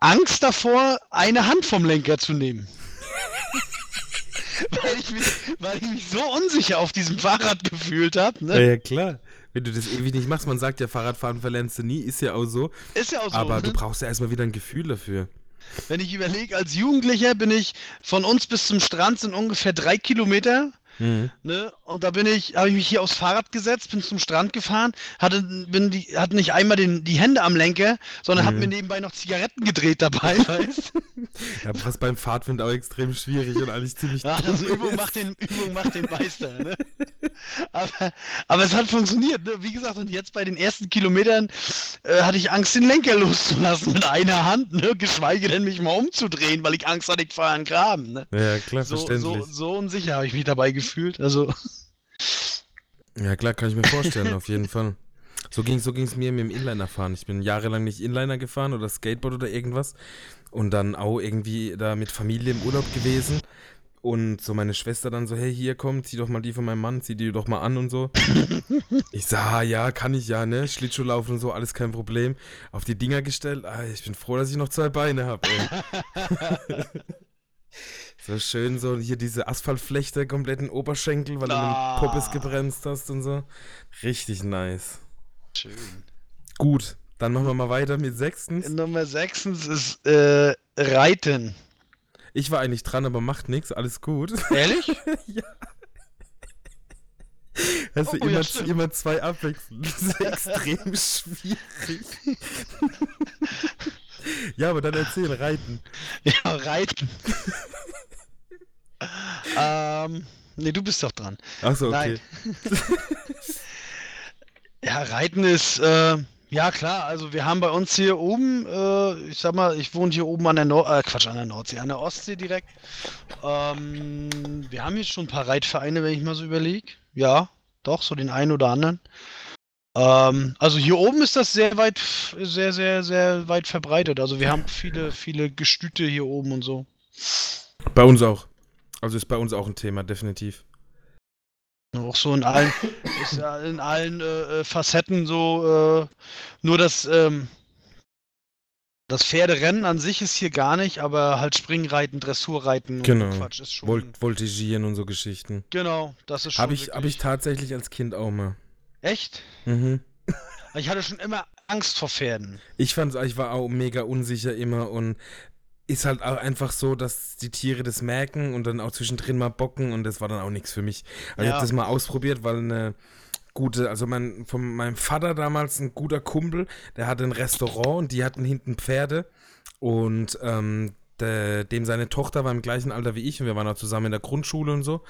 Angst davor, eine Hand vom Lenker zu nehmen. weil, ich mich, weil ich mich so unsicher auf diesem Fahrrad gefühlt habe. Ja, Ne? ja, klar. Wenn du das ewig nicht machst, man sagt ja, Fahrradfahren verlernst du nie, ist ja auch so. Ist ja auch so. aber ne? du brauchst ja erstmal wieder ein Gefühl dafür. Wenn ich überlege, als Jugendlicher bin ich von uns bis zum Strand sind ungefähr drei Kilometer. Mhm. Ne? Und da bin ich, habe ich mich hier aufs Fahrrad gesetzt, bin zum Strand gefahren, hatte, bin die, hatte nicht einmal den, die Hände am Lenker, sondern habe Mhm. mir nebenbei noch Zigaretten gedreht dabei, weißt Ja, was beim Fahrtwind auch extrem schwierig und eigentlich ziemlich Ja, also Übung ist. macht den, Übung macht den Meister, ne? aber, aber es hat funktioniert, ne? Wie gesagt, und jetzt bei den ersten Kilometern äh, hatte ich Angst, den Lenker loszulassen mit einer Hand, ne? Geschweige denn mich mal umzudrehen, weil ich Angst hatte, ich fahre einen Graben, ne? Ja, klar, So, so, verständlich. so unsicher habe ich mich dabei gefühlt. Also, Ja, klar, kann ich mir vorstellen, auf jeden Fall. So ging so ging's mir mit dem Inliner fahren. Ich bin jahrelang nicht Inliner gefahren oder Skateboard oder irgendwas und dann auch irgendwie da mit Familie im Urlaub gewesen und so meine Schwester dann so, hey, hier komm, zieh doch mal die von meinem Mann, zieh die doch mal an und so. ich sag, ah, ja, kann ich ja, ne? Schlittschuh laufen und so, alles kein Problem. Auf die Dinger gestellt, ah, ich bin froh, dass ich noch zwei Beine habe, ey. So schön, so hier diese Asphaltflechte komplett in Oberschenkel, weil du Ah. den Poppes gebremst hast und so. Richtig nice. schön. Gut, dann machen wir mal weiter mit sechstens. Nummer 6 ist äh, Reiten. Ich war eigentlich dran, aber macht nichts, alles gut. Ehrlich? Hast du Oh, ja, immer, stimmt. immer zwei abwechselnd. Das ist extrem schwierig. ja, aber dann erzähl, reiten. ja, Reiten. Ähm, nee, du bist doch dran. Achso, okay. Nein. Ja, Reiten ist, äh, ja klar, also wir haben bei uns hier oben, äh, ich sag mal, ich wohne hier oben an der Nord, äh, Quatsch, an der Nordsee, an der Ostsee direkt. Ähm, wir haben hier schon ein paar Reitvereine, wenn ich mal so überlege. Ja, doch, so den einen oder anderen. Ähm, also hier oben ist das sehr weit, sehr, sehr, sehr weit verbreitet. Also wir haben viele, viele Gestüte hier oben und so. Bei uns auch. Also ist bei uns auch ein Thema, definitiv. Auch so in allen, ja in allen äh, äh, Facetten so, äh, nur das, ähm, das Pferderennen an sich ist hier gar nicht, aber halt Springreiten, Dressurreiten Genau. Quatsch ist schon. Vol Voltigieren und so Geschichten. genau, das ist schon. Habe ich, hab ich tatsächlich als Kind auch mal. Echt? Mhm. Ich hatte schon immer Angst vor Pferden. Ich fand's, ich war auch mega unsicher immer und ist halt auch einfach so, dass die Tiere das merken und dann auch zwischendrin mal bocken und das war dann auch nichts für mich. Also ich Ja. habe das mal ausprobiert, weil eine gute, also mein, von meinem Vater damals ein guter Kumpel, der hatte ein Restaurant und die hatten hinten Pferde und ähm, der, dem seine Tochter war im gleichen Alter wie ich und wir waren auch zusammen in der Grundschule und so.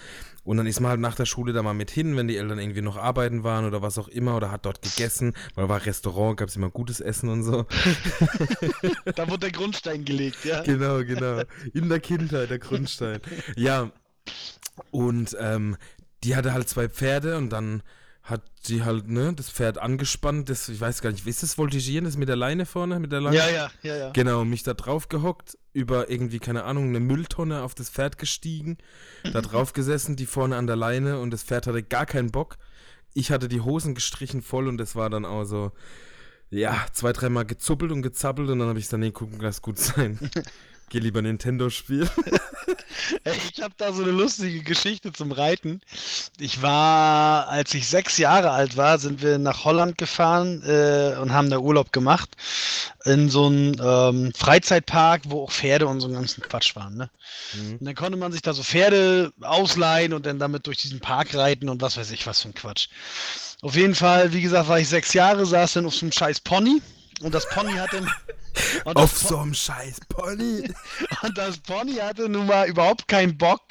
Und dann ist man halt nach der Schule da mal mit hin, wenn die Eltern irgendwie noch arbeiten waren oder was auch immer oder hat dort gegessen, weil war Restaurant, gab es immer gutes Essen und so. Da wurde der Grundstein gelegt, ja. Genau, genau. In der Kindheit, der Grundstein. Ja. Und ähm, die hatte halt zwei Pferde und dann hat sie halt, ne, das Pferd angespannt, das, ich weiß gar nicht, ist das Voltigieren, das mit der Leine vorne, mit der Leine? Ja, ja, ja, ja. Genau, mich da drauf gehockt, über irgendwie, keine Ahnung, eine Mülltonne auf das Pferd gestiegen, da drauf gesessen, die vorne an der Leine und das Pferd hatte gar keinen Bock. Ich hatte die Hosen gestrichen voll und das war dann auch so, ja, zwei, dreimal gezuppelt und gezappelt und dann habe ich dann, nee, gucken, lass gut sein. Geh lieber Nintendo spielen. Ich habe da so eine lustige Geschichte zum Reiten. Ich war, als ich sechs Jahre alt war, sind wir nach Holland gefahren äh, und haben da Urlaub gemacht. In so einem ähm, Freizeitpark, wo auch Pferde und so einen ganzen Quatsch waren. Ne? Mhm. Und dann konnte man sich da so Pferde ausleihen und dann damit durch diesen Park reiten und was weiß ich, was für ein Quatsch. Auf jeden Fall, wie gesagt, war ich sechs Jahre, saß dann auf so einem scheiß Pony. Und das Pony hatte. Auf so einem scheiß Pony. und das Pony hatte nun mal überhaupt keinen Bock,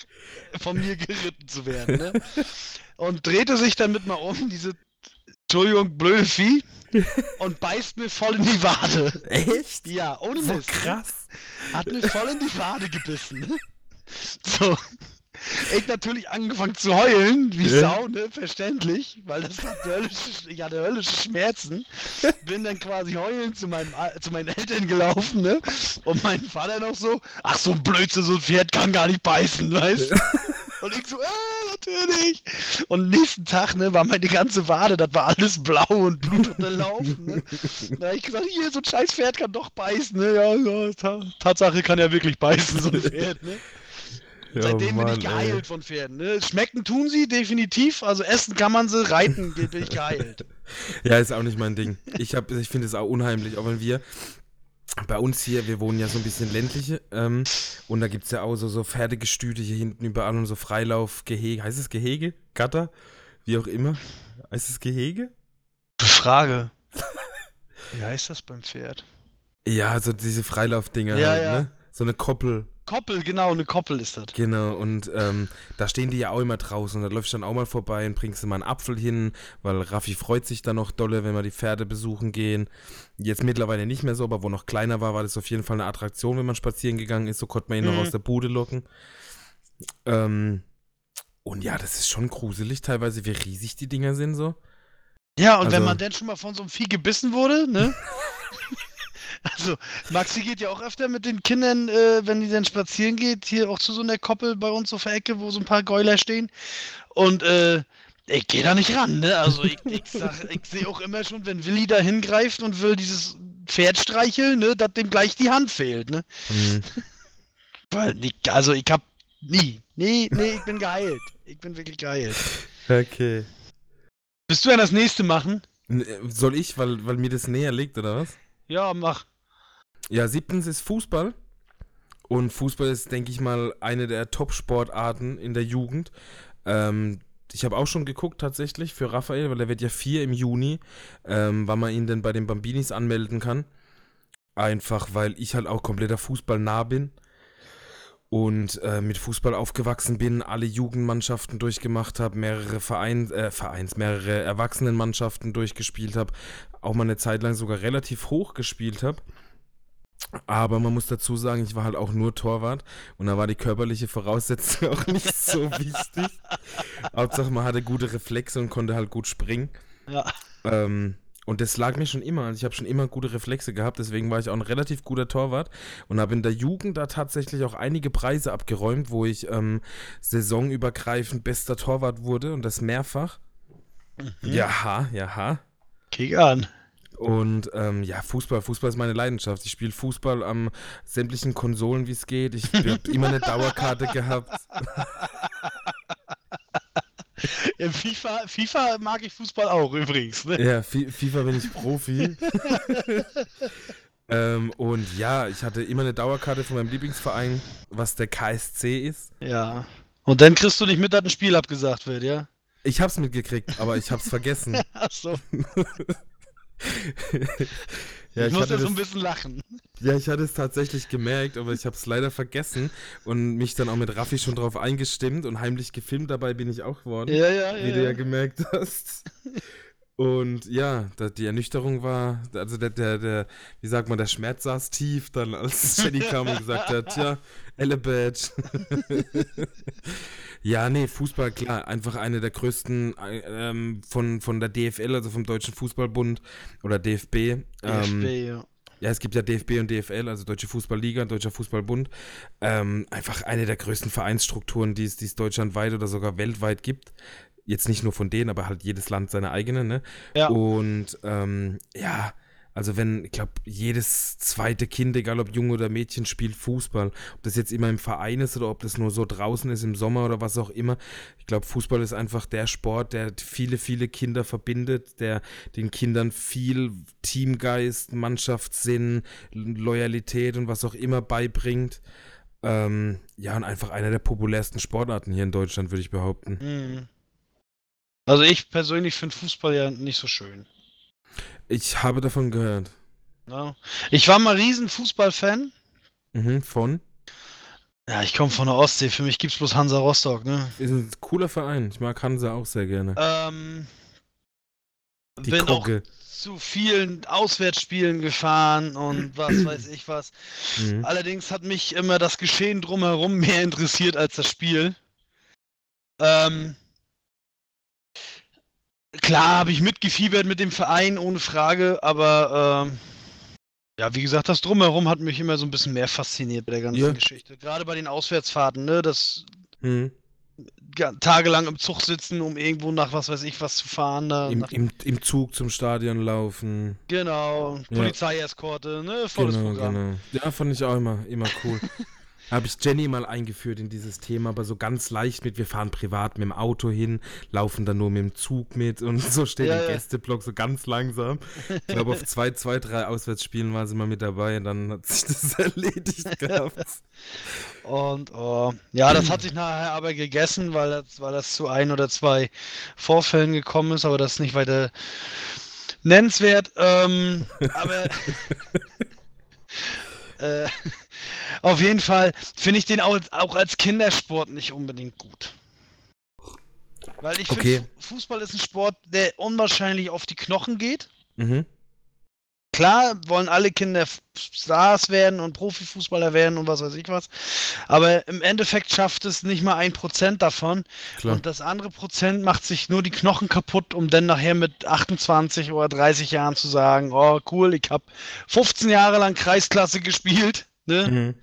von mir geritten zu werden. Ne? Und drehte sich dann mit mal um, diese, Entschuldigung, blöde Vieh, und beißt mir voll in die Wade. Echt? Ja, ohne So Mist. krass. Hat mir voll in die Wade gebissen. So. Ich natürlich angefangen zu heulen, wie Ja. Sau, ne? Verständlich, weil das hat höllische, ich hatte höllische Schmerzen. Bin dann quasi heulend zu, meinem, zu meinen Eltern gelaufen, ne? Und mein Vater noch so, ach so ein Blödsinn, so ein Pferd kann gar nicht beißen, weißt du? Und ich so, äh, natürlich. Und nächsten Tag, ne, war meine ganze Wade, das war alles blau und blutunterlaufen, ne? Da hab ich gesagt, hier, so ein scheiß Pferd kann doch beißen, ne? Ja, ja, ta Tatsache kann ja wirklich beißen, so ein Pferd, ne? Ja, Seitdem bin Mann, ich ey. geheilt von Pferden. Ne? Schmecken tun sie definitiv. Also essen kann man sie, reiten bin ich geheilt. Ja, ist auch nicht mein Ding. Ich, hab- ich finde es auch unheimlich, auch wenn wir bei uns hier, wir wohnen ja so ein bisschen ländliche ähm, und da gibt es ja auch so, so Pferdegestüte hier hinten überall und so Freilaufgehege. Heißt es Gehege? Gatter? Wie auch immer. Heißt es Gehege? Frage. Wie heißt das beim Pferd? Ja, so diese Freilaufdinger Ja, halt, ja. ne? So eine Koppel. Koppel, genau, eine Koppel ist das. Genau, und ähm, da stehen die ja auch immer draußen. Und da läufst du dann auch mal vorbei und bringst mal einen Apfel hin, weil Raffi freut sich dann noch dolle, wenn wir die Pferde besuchen gehen. Jetzt mittlerweile nicht mehr so, aber wo noch kleiner war, war das auf jeden Fall eine Attraktion, wenn man spazieren gegangen ist. So konnte man ihn Mhm. noch aus der Bude locken. Ähm, und ja, das ist schon gruselig teilweise, wie riesig die Dinger sind so. Ja, und Also- wenn man denn schon mal von so einem Vieh gebissen wurde, ne? Also, Maxi geht ja auch öfter mit den Kindern, äh, wenn die dann spazieren geht, hier auch zu so einer Koppel bei uns auf der Ecke, wo so ein paar Gäuler stehen. Und äh, ich gehe da nicht ran, ne? Also ich, ich, ich sehe auch immer schon, wenn Willi da hingreift und will dieses Pferd streicheln, ne, dass dem gleich die Hand fehlt, ne? Mhm. Also ich hab nie. Nee, nee, ich bin geheilt. Ich bin wirklich geheilt. Okay. Willst du ja das nächste machen? Äh, Soll ich, weil, weil mir das näher liegt, oder was? Ja, mach. Ja, siebtens ist Fußball. Und Fußball ist, denke ich mal, eine der Top-Sportarten in der Jugend. Ähm, ich habe auch schon geguckt tatsächlich für Raphael, weil er wird ja vier im Juni, ähm, wann man ihn denn bei den Bambinis anmelden kann. Einfach, weil ich halt auch kompletter Fußball nah bin und äh, mit Fußball aufgewachsen bin, alle Jugendmannschaften durchgemacht habe, mehrere Vereins, äh, Vereins, mehrere Erwachsenenmannschaften durchgespielt habe, auch mal eine Zeit lang sogar relativ hoch gespielt habe. Aber man muss dazu sagen, ich war halt auch nur Torwart und da war die körperliche Voraussetzung auch nicht so wichtig. Hauptsache, man hatte gute Reflexe und konnte halt gut springen. Ja. Ähm, und das lag mir schon immer. Also ich habe schon immer gute Reflexe gehabt, deswegen war ich auch ein relativ guter Torwart und habe in der Jugend da tatsächlich auch einige Preise abgeräumt, wo ich ähm, saisonübergreifend bester Torwart wurde und das mehrfach. Jaha, jaha. Kick an. Und ähm, ja, Fußball, Fußball ist meine Leidenschaft. Ich spiele Fußball am sämtlichen Konsolen, wie es geht. Ich habe immer eine Dauerkarte gehabt. FIFA, FIFA mag ich Fußball auch übrigens. Ne? Ja, Fi- FIFA bin ich Profi. ähm, und ja, ich hatte immer eine Dauerkarte von meinem Lieblingsverein, was der KSC ist. Ja. Und dann kriegst du nicht mit, dass ein Spiel abgesagt wird, ja? Ich hab's mitgekriegt, aber ich hab's vergessen. Achso. ja, ich ich muss hatte ja so ein bisschen lachen. ja, ich hatte es tatsächlich gemerkt, aber ich hab's leider vergessen und mich dann auch mit Raffi schon drauf eingestimmt und heimlich gefilmt dabei bin ich auch geworden. Ja, ja, wie du ja ja. gemerkt hast. Und ja, die Ernüchterung war, also der, der, der, wie sagt man, der Schmerz saß tief, dann als Jenny kam und gesagt hat, tja, Elebad. ja, nee, Fußball, klar, einfach eine der größten äh, ähm, von, von der DFL, also vom Deutschen Fußballbund oder DFB. Ähm, DFB, ja. ja, es gibt ja DFB und DFL, also Deutsche Fußballliga, Deutscher Fußballbund. Ähm, einfach eine der größten Vereinsstrukturen, die es, die es deutschlandweit oder sogar weltweit gibt. Jetzt nicht nur von denen, aber halt jedes Land seine eigene, ne? Ja. Und ähm, ja, also wenn, ich glaube, jedes zweite Kind, egal ob Junge oder Mädchen, spielt Fußball. Ob das jetzt immer im Verein ist oder ob das nur so draußen ist im Sommer oder was auch immer. Ich glaube, Fußball ist einfach der Sport, der viele, viele Kinder verbindet, der den Kindern viel Teamgeist, Mannschaftssinn, Loyalität und was auch immer beibringt. Ähm, ja, und einfach einer der populärsten Sportarten hier in Deutschland, würde ich behaupten. Mhm. Also ich persönlich finde Fußball ja nicht so schön. Ich habe davon gehört. Ne? Ich war mal riesen Fußballfan. Mhm, von? Ja, ich komme von der Ostsee. Für mich gibt's bloß Hansa Rostock, ne? Ist ein cooler Verein. Ich mag Hansa auch sehr gerne. Ähm, Die bin auch Kogge. zu vielen Auswärtsspielen gefahren und was weiß ich was. Mhm. Allerdings hat mich immer das Geschehen drumherum mehr interessiert als das Spiel. Ähm, klar habe ich mitgefiebert mit dem Verein, ohne Frage, aber ähm, ja, wie gesagt, das Drumherum hat mich immer so ein bisschen mehr fasziniert bei der ganzen Ja. Geschichte. Gerade bei den Auswärtsfahrten, ne? Das Hm. tagelang im Zug sitzen, um irgendwo nach was weiß ich was zu fahren. Da, Im, im, Im Zug zum Stadion laufen. genau, Ja. Polizeieskorte, ne? Volles Genau, Programm. genau. Ja, fand ich auch immer, immer cool. Habe ich Jenny mal eingeführt in dieses Thema, aber so ganz leicht mit, wir fahren privat mit dem Auto hin, laufen dann nur mit dem Zug mit und so steht Ja, im ja. Gästeblock so ganz langsam. Ich glaube, auf zwei, zwei, drei Auswärtsspielen war sie mal mit dabei und dann hat sich das erledigt gehabt. Und oh, ja, das hat sich nachher aber gegessen, weil das, weil das zu ein oder zwei Vorfällen gekommen ist, aber das ist nicht weiter nennenswert. Ähm, aber äh, auf jeden Fall finde ich den auch, auch als Kindersport nicht unbedingt gut. Weil ich Okay. finde, Fußball ist ein Sport, der unwahrscheinlich auf die Knochen geht. Mhm. Klar wollen alle Kinder Stars werden und Profifußballer werden und was weiß ich was. Aber im Endeffekt schafft es nicht mal ein Prozent davon. Klar. Und das andere Prozent macht sich nur die Knochen kaputt, um dann nachher mit 28 oder 30 Jahren zu sagen, oh cool, ich habe 15 Jahre lang Kreisklasse gespielt ne? Mhm.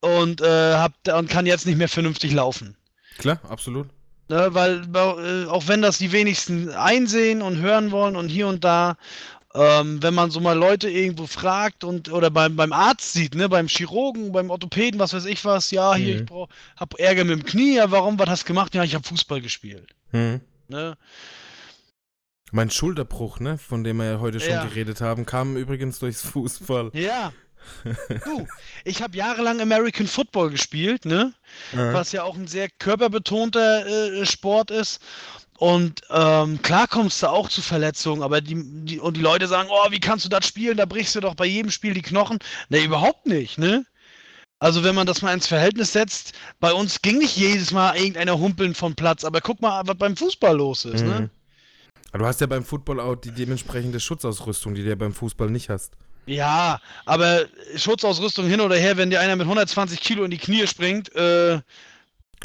und, äh, hab, und kann jetzt nicht mehr vernünftig laufen. Klar, absolut. Ne, weil äh, auch wenn das die wenigsten einsehen und hören wollen und hier und da, ähm, wenn man so mal Leute irgendwo fragt und oder beim, beim Arzt sieht, ne, beim Chirurgen, beim Orthopäden, was weiß ich was, ja, hier, Mhm. ich brauch, hab Ärger mit dem Knie, ja, warum, was hast du gemacht? Ja, ich habe Fußball gespielt. Mhm. Ne? Mein Schulterbruch, ne, von dem wir ja heute schon Ja. geredet haben, kam übrigens durchs Fußball. Ja. Du, ich habe jahrelang American Football gespielt, ne? Ja. was ja auch ein sehr körperbetonter äh, Sport ist. Und ähm, klar kommst du auch zu Verletzungen, aber die, die, und die Leute sagen, oh, wie kannst du das spielen? Da brichst du doch bei jedem Spiel die Knochen. Ne, überhaupt nicht, ne? Also wenn man das mal ins Verhältnis setzt, bei uns ging nicht jedes Mal irgendeiner humpeln vom Platz, aber guck mal, was beim Fußball los ist, Mhm. ne? Aber du hast ja beim Football auch die dementsprechende Schutzausrüstung, die du ja beim Fußball nicht hast. Ja, aber Schutzausrüstung hin oder her, wenn dir einer mit 120 Kilo in die Knie springt, äh,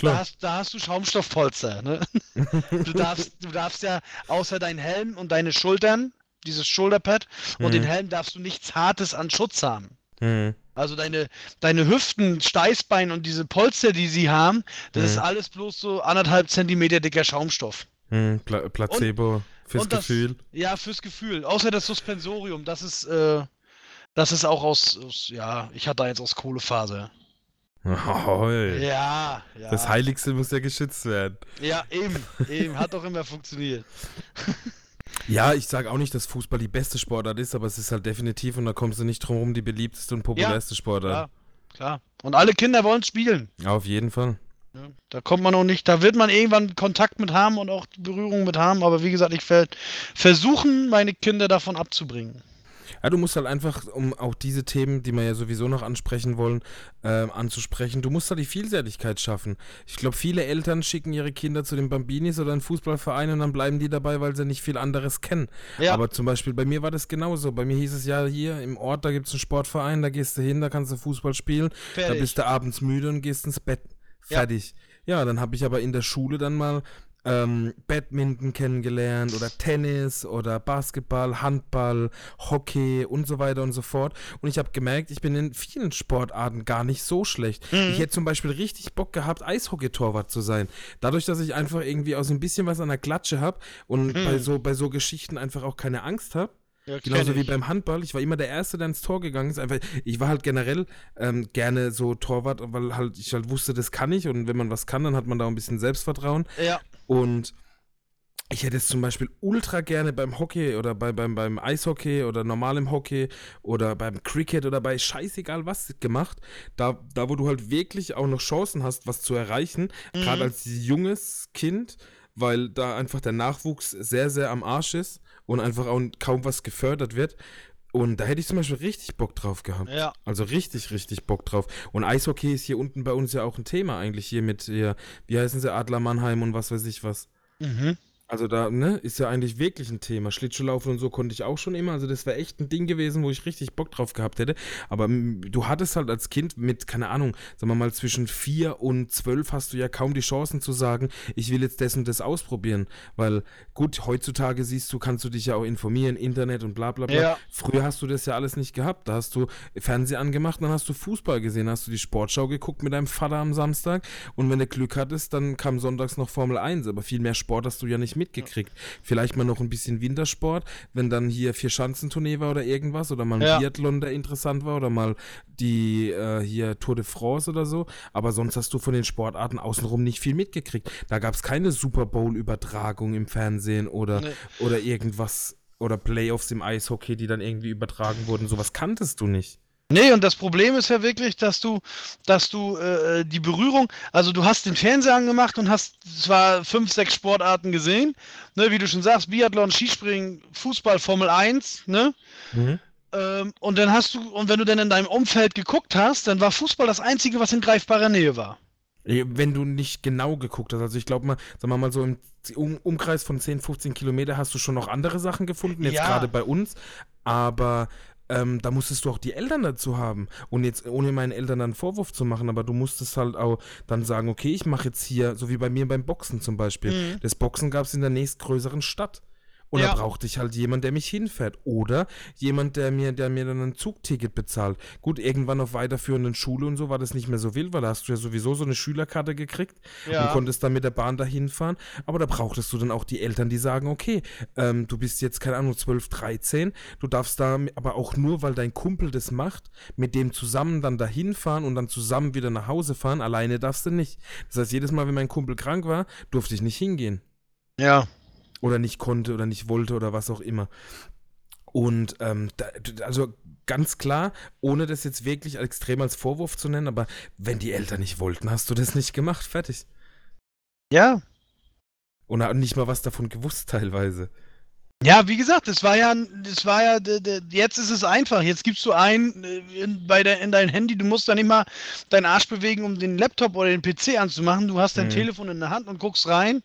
Da hast, da hast du Schaumstoffpolster. Ne? Du, darfst, du darfst ja außer deinen Helm und deine Schultern, dieses Shoulderpad und Mhm. den Helm darfst du nichts Hartes an Schutz haben. Mhm. Also deine, deine Hüften, Steißbein und diese Polster, die sie haben, das ist Mhm. alles bloß so anderthalb Zentimeter dicker Schaumstoff. Mhm. Pla Placebo fürs und das- Gefühl. Ja, fürs Gefühl. Außer das Suspensorium, das ist, äh, das ist auch aus, aus, ja, ich hatte eins aus Kohlefaser. Hoi. Ja, ja. Das Heiligste muss ja geschützt werden. Ja, eben, eben, hat doch immer funktioniert. Ja, ich sage auch nicht, dass Fußball die beste Sportart ist, aber es ist halt definitiv, und da kommst du nicht drum rum, die beliebteste und populärste Sportart. Ja, klar. Und alle Kinder wollen spielen. Auf jeden Fall. Ja, da kommt man auch nicht, da wird man irgendwann Kontakt mit haben und auch Berührung mit haben, aber wie gesagt, ich werde versuchen, meine Kinder davon abzubringen. Ja, du musst halt einfach, um auch diese Themen, die wir ja sowieso noch ansprechen wollen, ähm, anzusprechen, du musst halt die Vielseitigkeit schaffen. Ich glaube, viele Eltern schicken ihre Kinder zu den Bambinis oder einen Fußballverein und dann bleiben die dabei, weil sie nicht viel anderes kennen. Ja, Aber zum Beispiel bei mir war das genauso. Bei mir hieß es ja hier im Ort, da gibt es einen Sportverein, da gehst du hin, da kannst du Fußball spielen. Da fertig. bist du abends müde und gehst ins Bett. Ja. Fertig. Ja, dann habe ich aber in der Schule dann mal ähm, Badminton kennengelernt oder Tennis oder Basketball, Handball, Hockey und so weiter und so fort. Und ich habe gemerkt, ich bin in vielen Sportarten gar nicht so schlecht. Mhm. Ich hätte zum Beispiel richtig Bock gehabt, Eishockey-Torwart zu sein. Dadurch, dass ich einfach irgendwie aus ein bisschen was an der Klatsche habe und Mhm. bei, so, bei so Geschichten einfach auch keine Angst habe. Ja, Genauso wie beim Handball. Ich war immer der Erste, der ins Tor gegangen ist. Einfach, ich war halt generell ähm, gerne so Torwart, weil halt ich halt wusste, das kann ich. Und wenn man was kann, dann hat man da auch ein bisschen Selbstvertrauen. Ja, Und ich hätte es zum Beispiel ultra gerne beim Hockey oder bei, beim, beim Eishockey oder normalem Hockey oder beim Cricket oder bei scheißegal was gemacht. Da, da wo du halt wirklich auch noch Chancen hast, was zu erreichen. Mhm. Gerade als junges Kind, weil da einfach der Nachwuchs sehr, sehr am Arsch ist und einfach auch kaum was gefördert wird. Und da hätte ich zum Beispiel richtig Bock drauf gehabt. ja. Also richtig, richtig Bock drauf. Und Eishockey ist hier unten bei uns ja auch ein Thema eigentlich hier mit, hier, wie heißen sie, Adler Mannheim und was weiß ich was. Mhm. Also da, ne, ist ja eigentlich wirklich ein Thema. Schlittschuhlaufen und so konnte ich auch schon immer. Also das wäre echt ein Ding gewesen, wo ich richtig Bock drauf gehabt hätte. Aber du hattest halt als Kind mit, keine Ahnung, sagen wir mal, zwischen vier und zwölf hast du ja kaum die Chancen zu sagen, ich will jetzt das und das ausprobieren. Weil, gut, heutzutage siehst du, kannst du dich ja auch informieren, Internet und bla bla bla. Ja. Früher hast du das ja alles nicht gehabt. Da hast du Fernseher angemacht, dann hast du Fußball gesehen, hast du die Sportschau geguckt mit deinem Vater am Samstag und wenn du Glück hattest, dann kam sonntags noch Formel 1. Aber viel mehr Sport hast du ja nicht mitgekriegt. Vielleicht mal noch ein bisschen Wintersport, wenn dann hier Vier-Schanzentournee war oder irgendwas oder mal ein Ja. Biathlon, der interessant war oder mal die äh, hier Tour de France oder so. Aber sonst hast du von den Sportarten außenrum nicht viel mitgekriegt. Da gab es keine Super Bowl-Übertragung im Fernsehen oder, Nee. oder irgendwas oder Playoffs im Eishockey, die dann irgendwie übertragen wurden. Sowas kanntest du nicht. Nee, und das Problem ist ja wirklich, dass du, dass du äh, die Berührung, also du hast den Fernseher angemacht und hast zwar fünf, sechs Sportarten gesehen, ne, wie du schon sagst, Biathlon, Skispringen, Fußball, Formel 1, ne? Ähm, und dann hast du, und wenn du dann in deinem Umfeld geguckt hast, dann war Fußball das Einzige, was in greifbarer Nähe war. Wenn du nicht genau geguckt hast, also ich glaube mal, sagen wir mal so im um Umkreis von 10, 15 Kilometer hast du schon noch andere Sachen gefunden, jetzt Ja. gerade bei uns, aber ähm, da musstest du auch die Eltern dazu haben und jetzt ohne meinen Eltern einen Vorwurf zu machen, aber du musstest halt auch dann sagen, okay, ich mache jetzt hier, so wie bei mir beim Boxen zum Beispiel, Mhm. das Boxen gab es in der nächstgrößeren Stadt. Und Ja. da brauchte ich halt jemand, der mich hinfährt. Oder jemand, der mir, der mir dann ein Zugticket bezahlt. Gut, irgendwann auf weiterführenden Schule und so war das nicht mehr so wild, weil da hast du ja sowieso so eine Schülerkarte gekriegt und konntest dann mit der Bahn dahin fahren. Aber da brauchtest du dann auch die Eltern, die sagen, okay, ähm, du bist jetzt, keine Ahnung, 12, 13, du darfst da aber auch nur, weil dein Kumpel das macht, mit dem zusammen dann dahin fahren und dann zusammen wieder nach Hause fahren. Alleine darfst du nicht. Das heißt, jedes Mal, wenn mein Kumpel krank war, durfte ich nicht hingehen Ja. Oder nicht konnte oder nicht wollte oder was auch immer. Und ähm, da, also ganz klar, ohne das jetzt wirklich extrem als Vorwurf zu nennen, aber wenn die Eltern nicht wollten, hast du das nicht gemacht, fertig. Ja. Und nicht mal was davon gewusst teilweise. Ja, wie gesagt, das war ja, das war ja, jetzt ist es einfach. Jetzt gibst du ein äh, in, bei der, in dein Handy, du musst dann nicht mal deinen Arsch bewegen, um den Laptop oder den PC anzumachen. Du hast dein Mhm. Telefon in der Hand und guckst rein.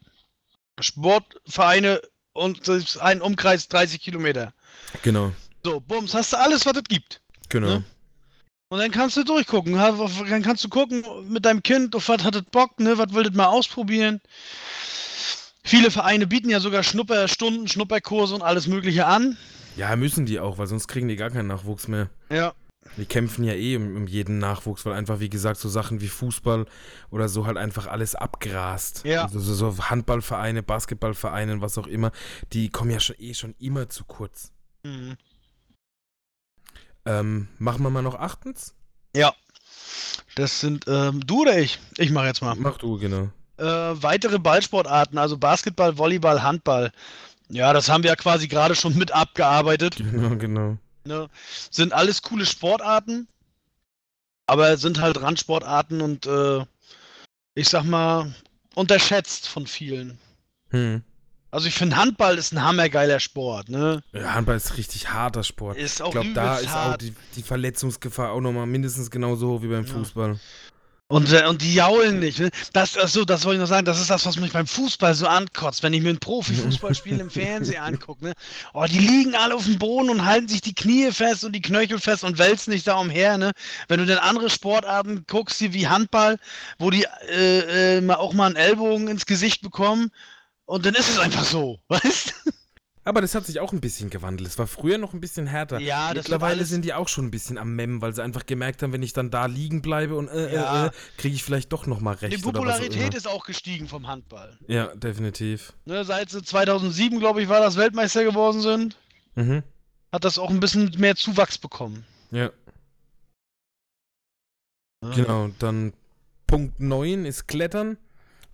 Sportvereine und ein Umkreis 30 Kilometer. Genau, So, bums, hast du alles, was es gibt. genau. Ne? Und dann kannst du durchgucken. Dann kannst du gucken mit deinem Kind, auf was hat es Bock, ne? Was will das mal ausprobieren? Viele Vereine bieten ja sogar Schnupperstunden, Schnupperkurse und alles Mögliche an. Ja, müssen die auch, weil sonst kriegen die gar keinen Nachwuchs mehr. Ja. Die kämpfen ja eh um, um jeden Nachwuchs, weil einfach, wie gesagt, so Sachen wie Fußball oder so halt einfach alles abgrast. Ja. Also so, Handballvereine, Basketballvereine, was auch immer, die kommen ja schon eh schon immer zu kurz. Mhm. Ähm, machen wir mal noch achtens? Das sind ähm, du oder ich? Ich mache jetzt mal. Mach du, genau. Äh, weitere Ballsportarten, also Basketball, Volleyball, Handball. Ja, das haben wir ja quasi gerade schon mit abgearbeitet. Genau, genau. Ne? Sind alles coole Sportarten, aber sind halt Randsportarten und äh, ich sag mal unterschätzt von vielen. Hm. Also ich finde Handball ist ein hammergeiler Sport, ne? Ja, Handball ist richtig harter Sport. Ist Ich auch glaube, da ist auch hart. die, die Verletzungsgefahr auch nochmal mindestens genauso hoch wie beim Ja. Fußball. Und, äh, und die jaulen nicht. Ne? Das, achso, das wollte ich noch sagen. Das ist das, was mich beim Fußball so ankotzt, wenn ich mir ein Profifußballspiel im Fernsehen angucke. Ne? Oh, die liegen alle auf dem Boden und halten sich die Knie fest und die Knöchel fest und wälzen nicht da umher. Ne? Wenn du dann andere Sportarten guckst, hier wie Handball, wo die äh, äh, auch mal einen Ellbogen ins Gesicht bekommen. Und dann ist es einfach so, weißt Aber das hat sich auch ein bisschen gewandelt. Es war früher noch ein bisschen härter. Ja, das Mittlerweile sind die auch schon ein bisschen am Mem, weil sie einfach gemerkt haben, wenn ich dann da liegen bleibe und äh, Ja. äh, äh, kriege ich vielleicht doch nochmal recht. Die auch Popularität immer. ist auch gestiegen vom Handball. Ja, definitiv. Ne? Seit sie 2007, glaube ich, war das Weltmeister geworden sind, Mhm. hat das auch ein bisschen mehr Zuwachs bekommen. Ja, genau. Dann Punkt 9 ist Klettern.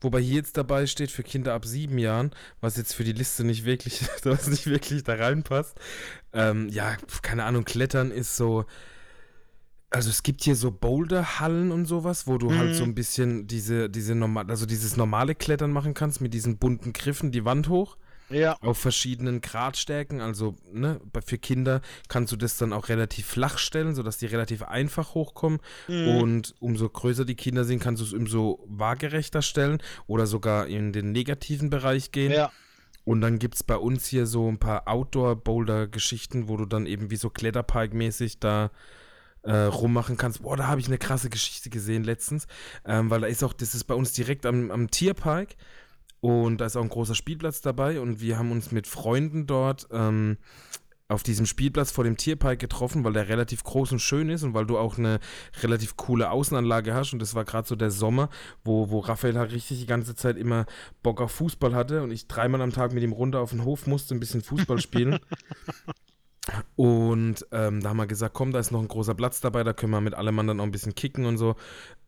Wobei hier jetzt dabei steht für Kinder ab sieben Jahren, was jetzt für die Liste nicht wirklich, was nicht wirklich da reinpasst. Ähm, ja, keine Ahnung, Klettern ist so. Also es gibt hier so Boulderhallen und sowas, wo du halt Mhm. so ein bisschen diese, diese normal, also dieses normale Klettern machen kannst mit diesen bunten Griffen die Wand hoch Ja. auf verschiedenen Gradstärken. Also ne, für Kinder kannst du das dann auch relativ flach stellen, sodass die relativ einfach hochkommen. Mhm. Und umso größer die Kinder sind, kannst du es umso waagerechter stellen oder sogar in den negativen Bereich gehen. Ja. Und dann gibt es bei uns hier so ein paar Outdoor-Boulder-Geschichten, wo du dann eben wie so Kletterpark-mäßig da äh, rummachen kannst. Boah, da habe ich eine krasse Geschichte gesehen letztens, ähm, weil da ist auch, das ist bei uns direkt am, am Tierpark und da ist auch ein großer Spielplatz dabei und wir haben uns mit Freunden dort ähm, auf diesem Spielplatz vor dem Tierpark getroffen, weil der relativ groß und schön ist und weil du auch eine relativ coole Außenanlage hast. Und das war gerade so der Sommer, wo, wo Raphael halt richtig die ganze Zeit immer Bock auf Fußball hatte und ich dreimal am Tag mit ihm runter auf den Hof musste, ein bisschen Fußball spielen. Und ähm, da haben wir gesagt, komm, da ist noch ein großer Platz dabei, da können wir mit allem anderen noch ein bisschen kicken und so.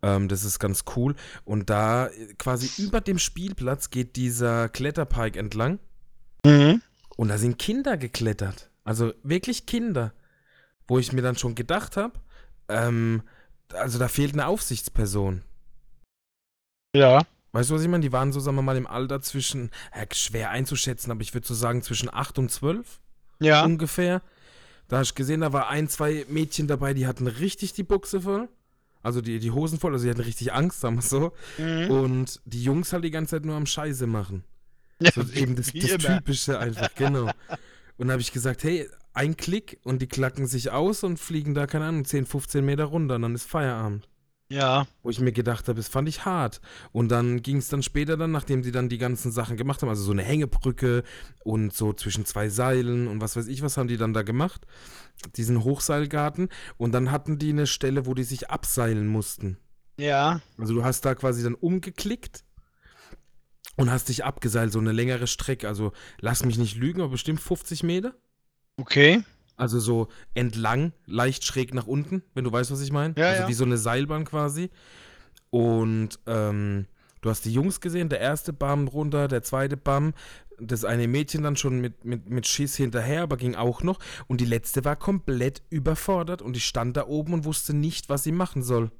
Ähm, das ist ganz cool. Und da äh, quasi über dem Spielplatz geht dieser Kletterpark entlang. Mhm. Und da sind Kinder geklettert. Also wirklich Kinder. Wo ich mir dann schon gedacht habe, ähm, also da fehlt eine Aufsichtsperson. Ja. Weißt du, was ich meine? Die waren so, sagen wir mal, im Alter zwischen, ja, schwer einzuschätzen, aber ich würde so sagen zwischen 8 und 12 Ja. ungefähr. Da hast du gesehen, da war ein, zwei Mädchen dabei, die hatten richtig die Buchse voll. Also die, die Hosen voll, also die hatten richtig Angst, sagen wir so. Mhm. Und die Jungs halt die ganze Zeit nur am Scheiße machen. Ja, So eben das, das. Typische einfach, genau. Und da habe ich gesagt, hey, ein Klick und die klacken sich aus und fliegen da, keine Ahnung, 10, 15 Meter runter und dann ist Feierabend. Ja. Wo ich mir gedacht habe, das fand ich hart. Und dann ging es dann später dann, nachdem sie dann die ganzen Sachen gemacht haben, also so eine Hängebrücke und so zwischen zwei Seilen und was weiß ich, was haben die dann da gemacht? Diesen Hochseilgarten. Und dann hatten die eine Stelle, wo die sich abseilen mussten. Ja. Also du hast da quasi dann umgeklickt und hast dich abgeseilt, so eine längere Strecke. Also lass mich nicht lügen, aber bestimmt 50 Meter. Okay. Also so entlang, leicht schräg nach unten, wenn du weißt, was ich meine. Ja, also ja. wie so eine Seilbahn quasi. Und ähm, du hast die Jungs gesehen, der erste Bam runter, der zweite Bam, das eine Mädchen dann schon mit, mit, mit Schiss hinterher, aber ging auch noch. Und die letzte war komplett überfordert und die stand da oben und wusste nicht, was sie machen soll.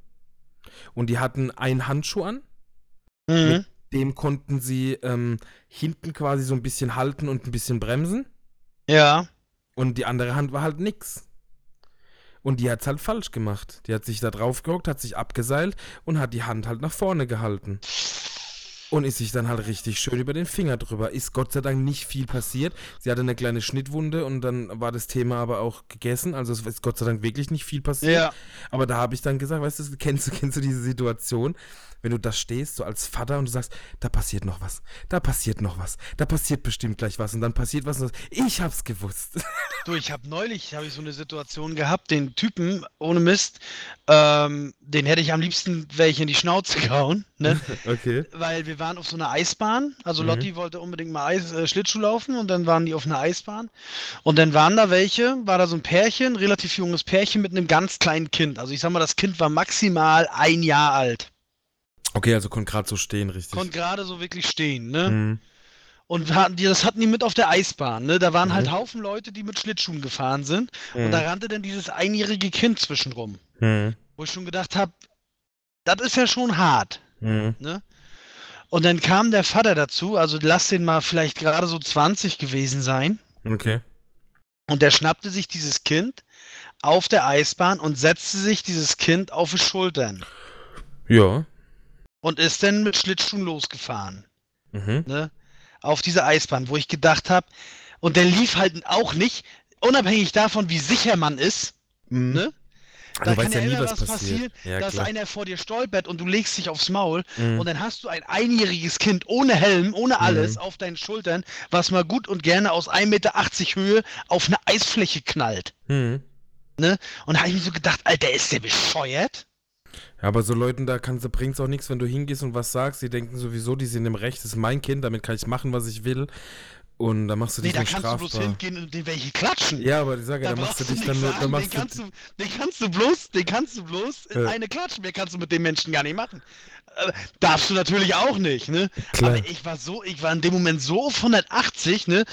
Und die hatten einen Handschuh an, Mhm. dem konnten sie ähm, hinten quasi so ein bisschen halten und ein bisschen bremsen. Ja. Und die andere Hand war halt nix. Und die hat's halt falsch gemacht. Die hat sich da drauf gehockt, hat sich abgeseilt und hat die Hand halt nach vorne gehalten. Und ist sich dann halt richtig schön über den Finger drüber. Ist Gott sei Dank nicht viel passiert. Sie hatte eine kleine Schnittwunde und dann war das Thema aber auch gegessen. Also es ist Gott sei Dank wirklich nicht viel passiert. Ja. Aber da habe ich dann gesagt, weißt du, kennst du, kennst du diese Situation, wenn du da stehst, so als Vater und du sagst, da passiert noch was, da passiert noch was, da passiert bestimmt gleich was und dann passiert was und sagst, ich hab's gewusst. Du, ich habe neulich habe ich so eine Situation gehabt, den Typen ohne Mist, ähm, den hätte ich am liebsten welche in die Schnauze gehauen, ne? okay. Weil wir waren auf so einer Eisbahn. Also Mhm. Lotti wollte unbedingt mal Eis, äh, Schlittschuh laufen und dann waren die auf einer Eisbahn. Und dann waren da welche, war da so ein Pärchen, relativ junges Pärchen mit einem ganz kleinen Kind. Also ich sag mal, das Kind war maximal ein Jahr alt. Okay, also konnte gerade so stehen, richtig. Konnte gerade so wirklich stehen, ne? Mhm. Und hatten die, das hatten die mit auf der Eisbahn, ne? Da waren Mhm. halt Haufen Leute, die mit Schlittschuhen gefahren sind. Und Mhm. da rannte dann dieses einjährige Kind zwischenrum. Mhm. Wo ich schon gedacht habe, das ist ja schon hart. Mhm. Ne? Und dann kam der Vater dazu, also lass den mal vielleicht gerade so 20 gewesen sein. Okay. Und der schnappte sich dieses Kind auf der Eisbahn und setzte sich dieses Kind auf die Schultern Ja. und ist dann mit Schlittschuhen losgefahren. Mhm. Ne? Auf diese Eisbahn, wo ich gedacht habe, und der lief halt auch nicht, unabhängig davon, wie sicher man ist, Mhm. ne? Da weißt kann ja immer was passiert. passieren, Ja, dass klar. einer vor dir stolpert und du legst dich aufs Maul Mhm. und dann hast du ein einjähriges Kind ohne Helm, ohne alles Mhm. auf deinen Schultern, was mal gut und gerne aus 1,80 Meter Höhe auf eine Eisfläche knallt. Mhm. Und da habe ich mir so gedacht, Alter, ist der bescheuert? Ja, aber so Leuten, da du, bringt's auch nichts, wenn du hingehst und was sagst. Die denken sowieso, die sind im Recht, das ist mein Kind, damit kann ich machen, was ich will. Und da machst du Nee, dich da nur kannst strafbar. du bloß hingehen und den welche klatschen. Ja, aber ich sage, Da da, machst du dich dann nur, da sagen, den machst kannst, du, den kannst du bloß, den kannst du bloß in Ja. eine klatschen. Mehr kannst du mit dem Menschen gar nicht machen. Äh, darfst du natürlich auch nicht, ne? Klar. Aber ich war so, ich war in dem Moment so auf 180, ne?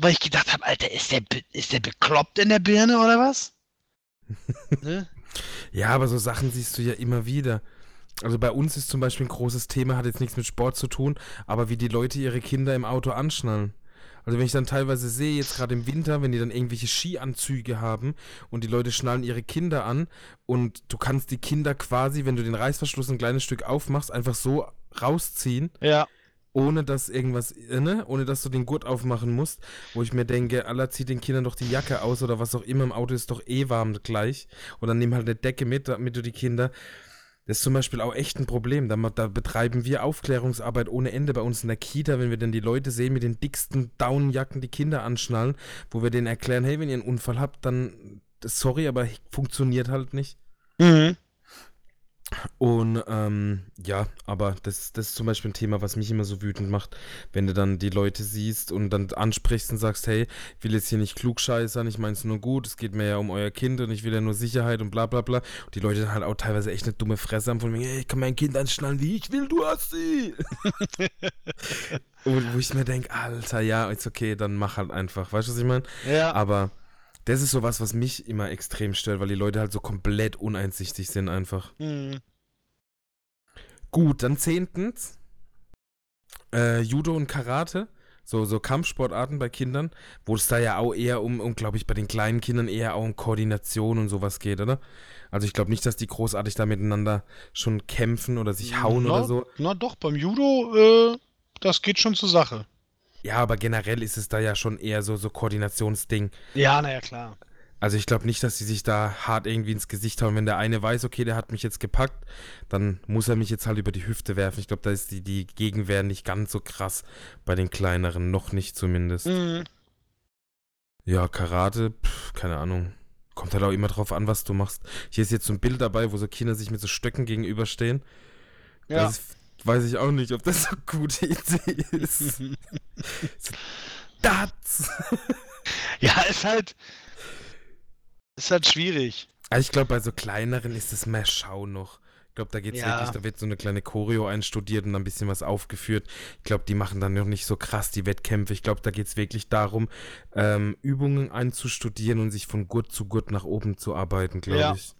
Weil ich gedacht habe, Alter, ist der, ist der bekloppt in der Birne oder was? ne? Ja, aber so Sachen siehst du ja immer wieder. Also bei uns ist zum Beispiel ein großes Thema, hat jetzt nichts mit Sport zu tun, aber wie die Leute ihre Kinder im Auto anschnallen. Also wenn ich dann teilweise sehe, jetzt gerade im Winter, wenn die dann irgendwelche Skianzüge haben und die Leute schnallen ihre Kinder an und du kannst die Kinder quasi, wenn du den Reißverschluss ein kleines Stück aufmachst, einfach so rausziehen. Ja. ohne dass irgendwas, äh, ne? ohne dass du den Gurt aufmachen musst, wo ich mir denke, Allah zieht den Kindern doch die Jacke aus oder was auch immer im Auto ist doch eh warm gleich. Und dann nimm halt eine Decke mit, damit du die Kinder. Das ist zum Beispiel auch echt ein Problem. Da, da betreiben wir Aufklärungsarbeit ohne Ende bei uns in der Kita, wenn wir dann die Leute sehen mit den dicksten Daunenjacken die Kinder anschnallen, wo wir denen erklären, hey, wenn ihr einen Unfall habt, dann sorry, aber funktioniert halt nicht. Mhm. Und ähm, ja, aber das, das ist zum Beispiel ein Thema, was mich immer so wütend macht, wenn du dann die Leute siehst und dann ansprichst und sagst, hey, ich will jetzt hier nicht klugscheißern, ich meine es nur gut, es geht mir ja um euer Kind und ich will ja nur Sicherheit und bla bla bla. Und die Leute dann halt auch teilweise echt eine dumme Fresse haben von mir, hey, ich kann mein Kind anschnallen, wie ich will, du hast sie. und wo ich mir denke, Alter, ja, ist okay, dann mach halt einfach, weißt du, was ich meine? Ja. Aber das ist sowas, was mich immer extrem stört, weil die Leute halt so komplett uneinsichtig sind einfach. Mhm. Gut, dann zehntens. Äh, Judo und Karate. So, so Kampfsportarten bei Kindern, wo es da ja auch eher um, um glaube ich, bei den kleinen Kindern eher auch um Koordination und sowas geht, oder? Also ich glaube nicht, dass die großartig da miteinander schon kämpfen oder sich hauen na, oder so. Na doch, beim Judo, äh, das geht schon zur Sache. Ja, aber generell ist es da ja schon eher so, so Koordinationsding. Ja, naja, klar. Also ich glaube nicht, dass sie sich da hart irgendwie ins Gesicht hauen. Wenn der eine weiß, okay, der hat mich jetzt gepackt, dann muss er mich jetzt halt über die Hüfte werfen. Ich glaube, da ist die, die Gegenwehr nicht ganz so krass bei den kleineren, noch nicht zumindest. Mhm. Ja, Karate, pff, keine Ahnung. Kommt halt auch immer drauf an, was du machst. Hier ist jetzt so ein Bild dabei, wo so Kinder sich mit so Stöcken gegenüberstehen. Ja. Das ist, weiß ich auch nicht, ob das so eine gute Idee ist. das! ja, ist halt. Ist halt schwierig. Also ich glaube, bei so kleineren ist es mehr Schau noch. Ich glaube, da geht's Ja. wirklich, da wird so eine kleine Choreo einstudiert und dann ein bisschen was aufgeführt. Ich glaube, die machen dann noch nicht so krass die Wettkämpfe. Ich glaube, da geht es wirklich darum, ähm, Übungen einzustudieren und sich von Gurt zu Gurt nach oben zu arbeiten, glaube Ja. ich.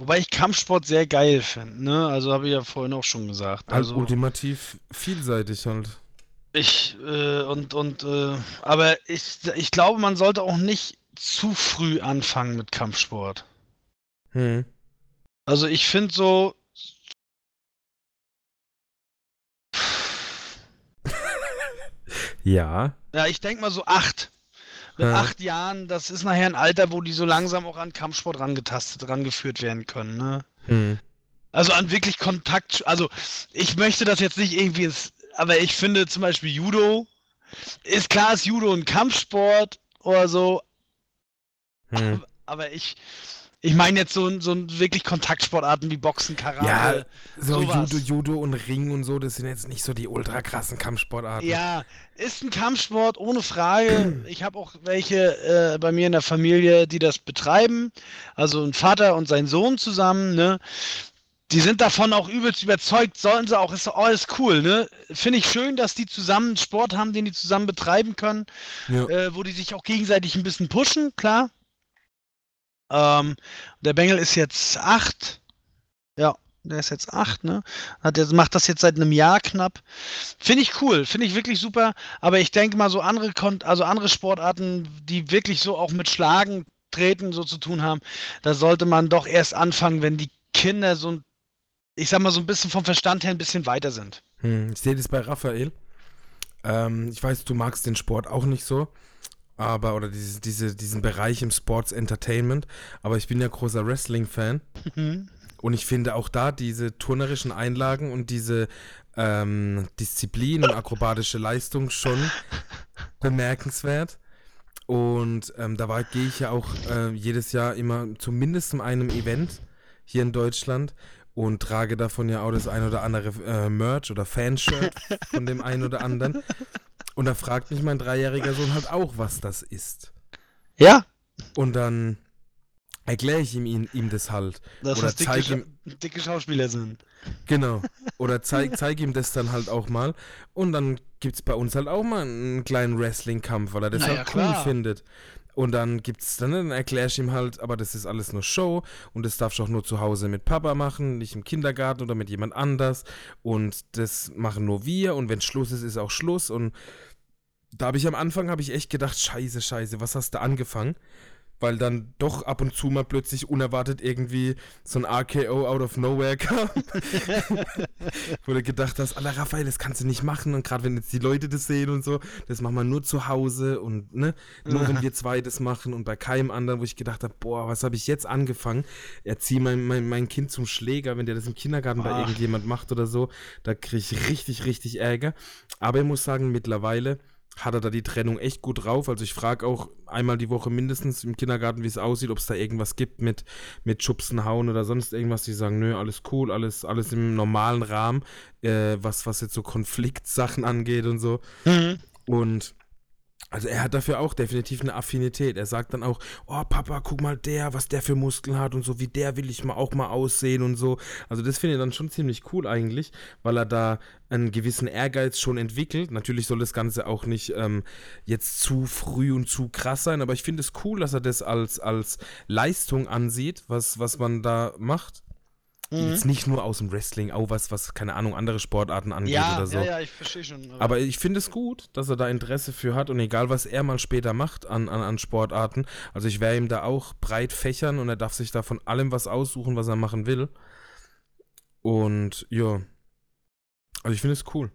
Wobei ich Kampfsport sehr geil finde, ne? Also habe ich ja vorhin auch schon gesagt. Also Also ultimativ vielseitig halt. ich äh, und und äh, aber ich ich glaube, man sollte auch nicht zu früh anfangen mit Kampfsport. Hm. Also ich finde so Ja. Ja, ich denke mal so acht. Mit Ja. acht Jahren, das ist nachher ein Alter, wo die so langsam auch an Kampfsport rangetastet, rangeführt werden können, ne? Hm. Also an wirklich Kontakt, also ich möchte das jetzt nicht irgendwie, ins, aber ich finde zum Beispiel Judo, ist klar, ist Judo ein Kampfsport oder so, Hm. aber ich, ich meine jetzt so, ein- so wirklich Kontaktsportarten wie Boxen, Karate. Ja, so sowas. Judo, Judo und Ring und so, das sind jetzt nicht so die ultra krassen Kampfsportarten. Ja, ist ein Kampfsport, ohne Frage. Ich habe auch welche äh, bei mir in der Familie, die das betreiben. Also ein Vater und sein Sohn zusammen, ne? Die sind davon auch übelst überzeugt, sollen sie auch, ist alles cool, ne? Finde ich schön, dass die zusammen einen Sport haben, den die zusammen betreiben können, Ja. äh, wo die sich auch gegenseitig ein bisschen pushen, klar. Ähm, der Bengel ist jetzt acht. Ja, der ist jetzt acht, ne? Hat jetzt, macht das jetzt seit einem Jahr knapp. Finde ich cool, finde ich wirklich super. Aber ich denke mal, so andere, Kon also andere Sportarten, die wirklich so auch mit Schlagen, Treten so zu tun haben, da sollte man doch erst anfangen, wenn die Kinder so ein, ich sag mal, so ein bisschen vom Verstand her ein bisschen weiter sind. Hm, ich sehe das bei Raphael. Ähm, ich weiß, du magst den Sport auch nicht so, aber, oder diese, diese, diesen Bereich im Sports Entertainment, aber ich bin ja großer Wrestling-Fan und ich finde auch da diese turnerischen Einlagen und diese ähm, Disziplin und akrobatische Leistung schon bemerkenswert. Und ähm, da gehe ich ja auch äh, jedes Jahr immer zumindest zu einem Event hier in Deutschland und trage davon ja auch das ein oder andere äh, Merch oder Fanshirt von dem einen oder anderen. Und da fragt mich mein dreijähriger Sohn halt auch, was das ist. Ja, Und dann erkläre ich ihm, ihm, ihm das halt. dass Oder das dicke, ihm- dicke Schauspieler sind. Genau. Oder zeig, zeig ihm das dann halt auch mal. Und dann gibt es bei uns halt auch mal einen kleinen Wrestling-Kampf, weil er das Na ja, halt cool klar. findet. Und dann gibt's dann, dann erklär ich ihm halt, aber das ist alles nur Show und das darfst du auch nur zu Hause mit Papa machen, nicht im Kindergarten oder mit jemand anders. Und das machen nur wir und wenn Schluss ist, ist auch Schluss. Und da habe ich am Anfang habe ich echt gedacht, scheiße, scheiße, was hast du angefangen? weil dann doch ab und zu mal plötzlich unerwartet irgendwie so ein RKO out of nowhere kam. Wo du gedacht hast, Alter Raphael, das kannst du nicht machen und gerade wenn jetzt die Leute das sehen und so, das machen wir nur zu Hause und ne, nur wenn wir zwei das machen und bei keinem anderen, wo ich gedacht habe, boah, was habe ich jetzt angefangen? Erzieh mein, mein, mein Kind zum Schläger, wenn der das im Kindergarten bei Ach. irgendjemand macht oder so, da kriege ich richtig, richtig Ärger. Aber ich muss sagen, mittlerweile hat er da die Trennung echt gut drauf. Also ich frage auch einmal die Woche mindestens im Kindergarten, wie es aussieht, ob es da irgendwas gibt mit, mit Schubsen, Hauen oder sonst irgendwas. Die sagen, nö, alles cool, alles, alles im normalen Rahmen, äh, was, was jetzt so Konfliktsachen angeht und so. Mhm. Und also er hat dafür auch definitiv eine Affinität. Er sagt dann auch, oh Papa, guck mal der, was der für Muskeln hat und so, wie der will ich mal auch mal aussehen und so. Also das finde ich dann schon ziemlich cool eigentlich, weil er da einen gewissen Ehrgeiz schon entwickelt. Natürlich soll das Ganze auch nicht ähm, jetzt zu früh und zu krass sein, aber ich finde es cool, dass er das als, als Leistung ansieht, was, was man da macht. Mhm. Jetzt nicht nur aus dem Wrestling, auch was, was, keine Ahnung, andere Sportarten angeht Ja, oder so. ja, ja, ich verstehe schon. Aber ich finde es gut, dass er da Interesse für hat und egal, was er mal später macht an, an, an Sportarten. Also ich werde ihm da auch breit fächern und er darf sich da von allem was aussuchen, was er machen will. Und ja, also ich finde es cool.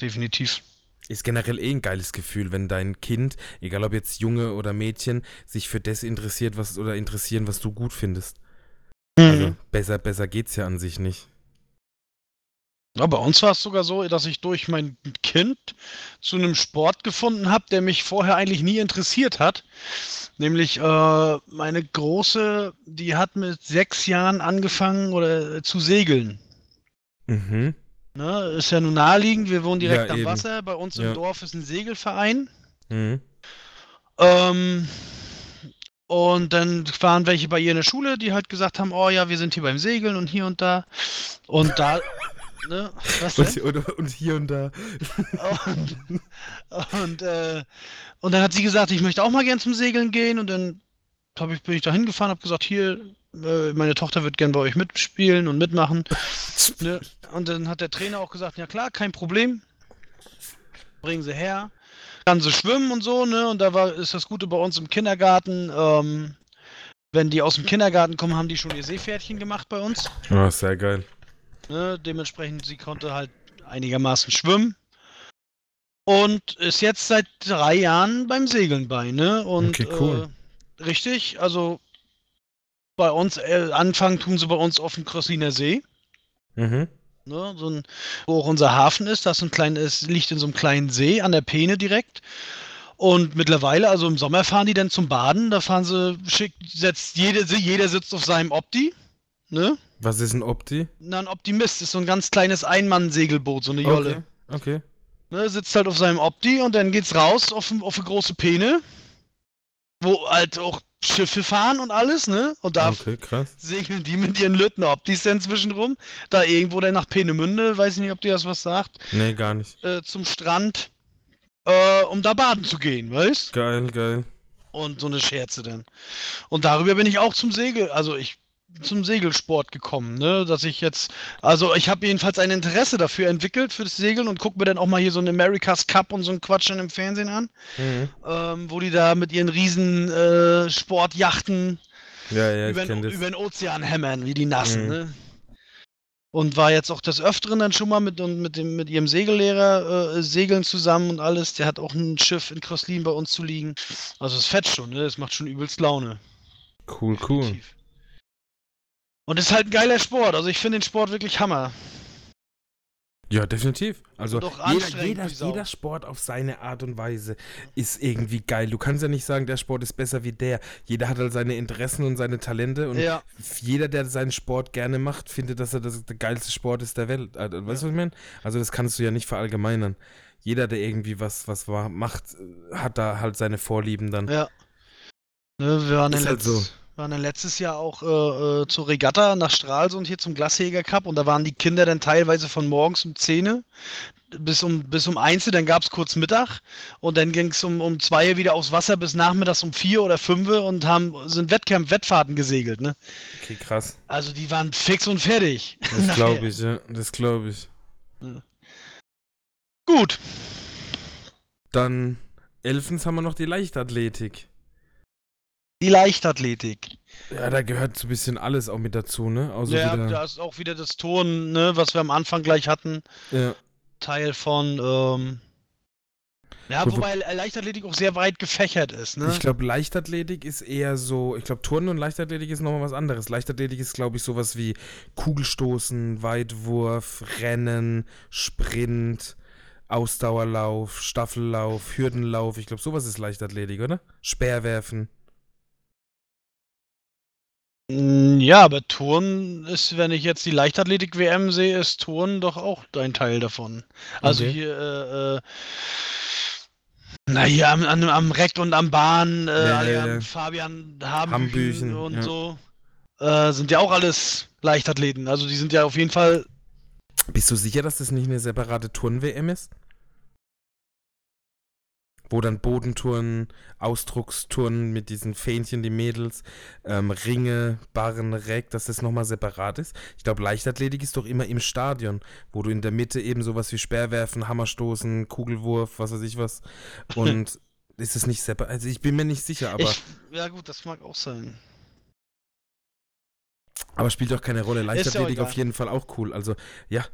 definitiv. Ist generell eh ein geiles Gefühl, wenn dein Kind, egal ob jetzt Junge oder Mädchen, sich für das interessiert, was oder interessieren, was du gut findest. Also Mhm. besser, besser geht's ja an sich nicht. Ja, bei uns war es sogar so, dass ich durch mein Kind zu einem Sport gefunden habe, der mich vorher eigentlich nie interessiert hat. Nämlich äh, meine Große, die hat mit sechs Jahren angefangen oder äh, zu segeln. Mhm. Ne, ist ja nun naheliegend, wir wohnen direkt Ja, am eben. Wasser. Bei uns im Ja. Dorf ist ein Segelverein. Mhm. Ähm, und dann waren welche bei ihr in der Schule, die halt gesagt haben, oh ja, wir sind hier beim Segeln und hier und da. Und da, ne, was denn? Und, und, hier und da. Und, und, äh, und dann hat sie gesagt, ich möchte auch mal gern zum Segeln gehen. Und dann hab ich, bin ich da hingefahren, habe gesagt, hier, äh, meine Tochter wird gern bei euch mitspielen und mitmachen. Ne? Und dann hat der Trainer auch gesagt, ja klar, kein Problem. Bringen sie her. Kann sie schwimmen und so, ne? Und da war, ist das Gute bei uns im Kindergarten. Ähm, wenn die aus dem Kindergarten kommen, haben die schon ihr Seepferdchen gemacht bei uns. Oh, sehr geil. Ne, dementsprechend, sie konnte halt einigermaßen schwimmen. Und ist jetzt seit drei Jahren beim Segeln bei, ne? Und Okay, cool. äh, richtig, also bei uns, äh, anfangen tun sie bei uns auf dem Krossliner See. Mhm. Ne, so ein, wo auch unser Hafen ist, das ist ein kleines, liegt in so einem kleinen See an der Peene direkt. Und mittlerweile, also im Sommer fahren die dann zum Baden, da fahren sie schick, setzt jede, jeder sitzt auf seinem Opti, ne? Was ist ein Opti? Na, ein Optimist ist so ein ganz kleines Einmann-Segelboot, so eine Jolle. Okay. okay. Ne, sitzt halt auf seinem Opti und dann geht's raus auf, auf eine große Peene, wo halt auch Schiffe fahren und alles, ne? Und da Okay, krass. segeln die mit ihren Lütten Optis dann zwischenrum. Da irgendwo dann nach Peenemünde, weiß ich nicht, ob dir das was sagt, Nee, gar nicht. äh, zum Strand, äh, um da baden zu gehen, weißt? Geil, geil. Und so eine Scherze dann. Und darüber bin ich auch zum Segel, also ich zum Segelsport gekommen, ne? Dass ich jetzt, also ich habe jedenfalls ein Interesse dafür entwickelt für das Segeln und gucke mir dann auch mal hier so einen America's Cup und so einen Quatsch dann im Fernsehen an, Mhm. ähm, wo die da mit ihren riesen äh, Sportjachten Ja, ja, über, den, über den Ozean hämmern, wie die Nassen, Mhm. ne? Und war jetzt auch des Öfteren dann schon mal mit, und mit, dem, mit ihrem Segellehrer äh, segeln zusammen und alles. Der hat auch ein Schiff in Crosslin bei uns zu liegen. Also es fett schon, ne? Das macht schon übelst Laune. Cool, cool. Definitiv. Und ist halt ein geiler Sport. Also ich finde den Sport wirklich Hammer. Ja, definitiv. Also jeder, jeder, jeder Sport auf seine Art und Weise ist irgendwie geil. Du kannst ja nicht sagen, der Sport ist besser wie der. Jeder hat halt seine Interessen und seine Talente und Ja. jeder, der seinen Sport gerne macht, findet, dass er das der geilste Sport ist der Welt. Also, Weißt du, was ich meine? Also das kannst du ja nicht verallgemeinern. Jeder, der irgendwie was, was wa- macht, äh, hat da halt seine Vorlieben dann. Ja. Ne, wir waren, Ist halt so. Waren dann letztes Jahr auch äh, äh, zur Regatta nach Stralsund hier zum Glasjäger Cup und da waren die Kinder dann teilweise von morgens um 10 Uhr bis um, bis um 1 Uhr, dann gab es kurz Mittag und dann ging es um, um 2 Uhr wieder aufs Wasser bis nachmittags um 4 oder 5 Uhr und haben, sind Wettkampf, Wettfahrten gesegelt. Ne? Okay, krass. Also die waren fix und fertig. Das glaube ich, ja. Das glaube ich. Gut. Dann, elfens haben wir noch die Leichtathletik. Die Leichtathletik. Ja, da gehört so ein bisschen alles auch mit dazu, ne? Also ja, wieder, da ist auch wieder das Turnen, ne, was wir am Anfang gleich hatten. ja. Teil von, ähm, ja, wobei Leichtathletik auch sehr weit gefächert ist, ne? Ich glaube, Leichtathletik ist eher so, ich glaube, Turnen und Leichtathletik ist nochmal was anderes. Leichtathletik ist, glaube ich, sowas wie Kugelstoßen, Weitwurf, Rennen, Sprint, Ausdauerlauf, Staffellauf, Hürdenlauf. Ich glaube, sowas ist Leichtathletik, oder? Speerwerfen. Mm, Ja, aber Turnen ist, wenn ich jetzt die Leichtathletik-WM sehe, ist Turnen doch auch ein Teil davon. Also Okay. hier, äh, äh, na hier am, am, am Reck und am Bahn, äh, Ja, alle ja, ja. Fabian Hambüchen, und so, äh, sind ja auch alles Leichtathleten. Also die sind ja auf jeden Fall, Bist du sicher, dass das nicht eine separate Turn-WM ist? Wo dann Bodenturnen, Ausdrucksturnen mit diesen Fähnchen, die Mädels, ähm, Ringe, Barren, Reck, dass das nochmal separat ist. Ich glaube, Leichtathletik ist doch immer im Stadion, wo du in der Mitte eben sowas wie Speerwerfen, Hammerstoßen, Kugelwurf, was weiß ich was. Und ist es nicht separat? Also ich bin mir nicht sicher, aber, ich, ja gut, das mag auch sein. aber spielt doch keine Rolle. Leichtathletik auf jeden Fall auch cool. Also ja,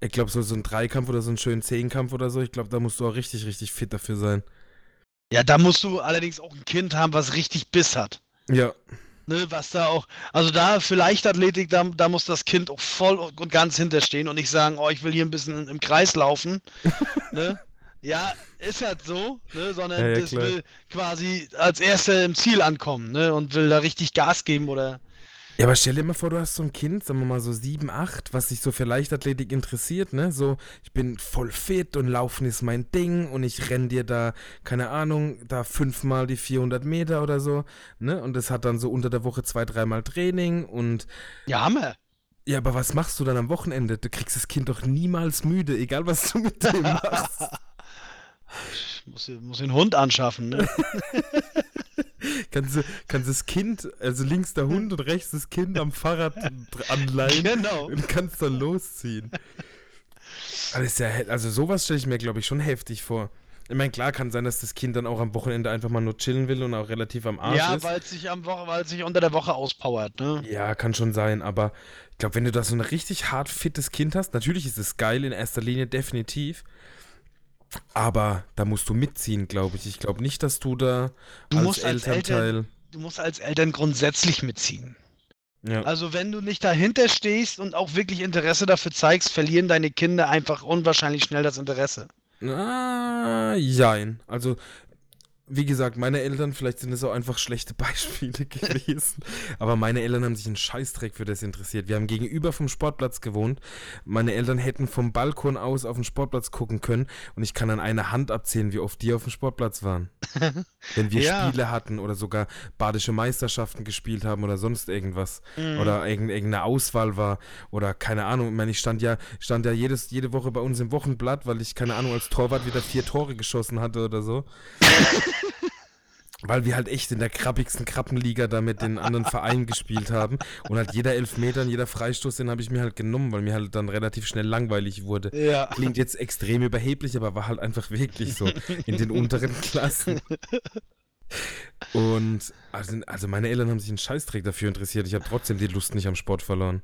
ich glaube, so, so ein Dreikampf oder so einen schönen Zehnkampf oder so, ich glaube, da musst du auch richtig, richtig fit dafür sein. Ja, da musst du allerdings auch ein Kind haben, was richtig Biss hat. Ja, Ne, was da auch, also da für Leichtathletik, da, da muss das Kind auch voll und ganz hinterstehen und nicht sagen, oh, ich will hier ein bisschen im Kreis laufen. ne? Ja, ist halt so, ne? sondern Ja, ja, das klar. will quasi als Erster im Ziel ankommen ne? und will da richtig Gas geben oder. Ja, aber stell dir mal vor, du hast so ein Kind, sagen wir mal so sieben, acht, was sich so für Leichtathletik interessiert, ne? So, ich bin voll fit und Laufen ist mein Ding und ich renn dir da, keine Ahnung, da fünfmal die 400 Meter oder so, ne? Und das hat dann so unter der Woche zwei, dreimal Training und Ja, Hammer. ja, aber was machst du dann am Wochenende? Du kriegst das Kind doch niemals müde, egal was du mit dem machst. Ich muss, muss den Hund anschaffen, ne? kannst, du, kannst das Kind, also links der Hund und rechts das Kind am Fahrrad anleihen. genau. und kannst dann losziehen. Also, ja, also sowas stelle ich mir, glaube ich, schon heftig vor. Ich meine, klar kann sein, dass das Kind dann auch am Wochenende einfach mal nur chillen will und auch relativ am Arsch Ja, ist. weil es sich am Woche, weil sich unter der Woche auspowert, ne? Ja, kann schon sein, aber ich glaube, wenn du da so ein richtig hart fittes Kind hast, natürlich ist es geil in erster Linie, definitiv. Aber da musst du mitziehen, glaube ich. Ich glaube nicht, dass du da Du als musst als Elternteil. Du musst als Eltern grundsätzlich mitziehen. ja. Also wenn du nicht dahinter stehst und auch wirklich Interesse dafür zeigst, verlieren deine Kinder einfach unwahrscheinlich schnell das Interesse. Ah, jein. Also, wie gesagt, meine Eltern, vielleicht sind es auch einfach schlechte Beispiele gewesen, aber meine Eltern haben sich einen Scheißdreck für das interessiert. Wir haben gegenüber vom Sportplatz gewohnt. Meine Eltern hätten vom Balkon aus auf den Sportplatz gucken können und ich kann an einer Hand abzählen, wie oft die auf dem Sportplatz waren. Wenn wir Ja. Spiele hatten oder sogar badische Meisterschaften gespielt haben oder sonst irgendwas Mhm. oder irgend- irgendeine Auswahl war oder keine Ahnung. Ich meine, ich stand ja, stand ja jedes, jede Woche bei uns im Wochenblatt, weil ich, keine Ahnung, als Torwart wieder vier Tore geschossen hatte oder so. Weil wir halt echt in der krabbigsten Krabbenliga da mit den anderen Vereinen gespielt haben. Und halt jeder Elfmeter und jeder Freistoß, den habe ich mir halt genommen, weil mir halt dann relativ schnell langweilig wurde. Ja. Klingt jetzt extrem überheblich, aber war halt einfach wirklich so in den unteren Klassen. Und also, also meine Eltern haben sich einen Scheißdreck dafür interessiert. Ich habe trotzdem die Lust nicht am Sport verloren.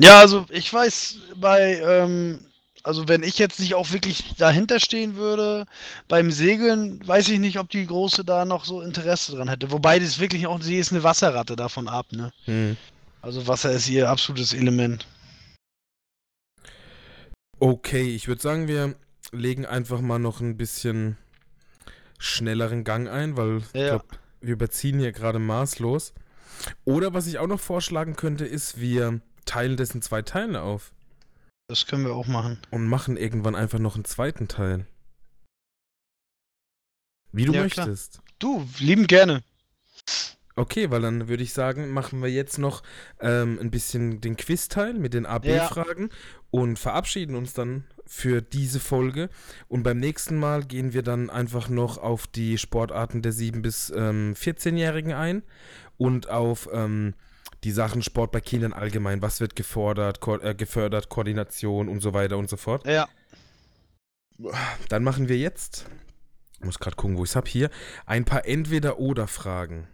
Ja, also ich weiß bei, ähm, also wenn ich jetzt nicht auch wirklich dahinter stehen würde, beim Segeln weiß ich nicht, ob die Große da noch so Interesse dran hätte. Wobei das wirklich auch, sie ist eine Wasserratte davon ab, ne? Hm. Also Wasser ist ihr absolutes Element. Okay, ich würde sagen, wir legen einfach mal noch ein bisschen schnelleren Gang ein, weil ich Ja. glaube, wir überziehen hier gerade maßlos. Oder was ich auch noch vorschlagen könnte, ist, wir teilen das in zwei Teile auf Das können wir auch machen. und machen irgendwann einfach noch einen zweiten Teil. Wie du Ja, klar. möchtest. Du, lieben gerne. Okay, weil dann würde ich sagen, machen wir jetzt noch ähm, ein bisschen den Quiz-Teil mit den AB-Fragen und verabschieden uns dann für diese Folge. Und beim nächsten Mal gehen wir dann einfach noch auf die Sportarten der 7- bis ähm, 14-Jährigen ein und auf ähm, die Sachen Sport bei Kindern allgemein. Was wird gefordert, ko äh, gefördert, Koordination und so weiter und so fort. Ja. Dann machen wir jetzt Ich muss gerade gucken, wo ich es habe. Hier ein paar Entweder-Oder-Fragen.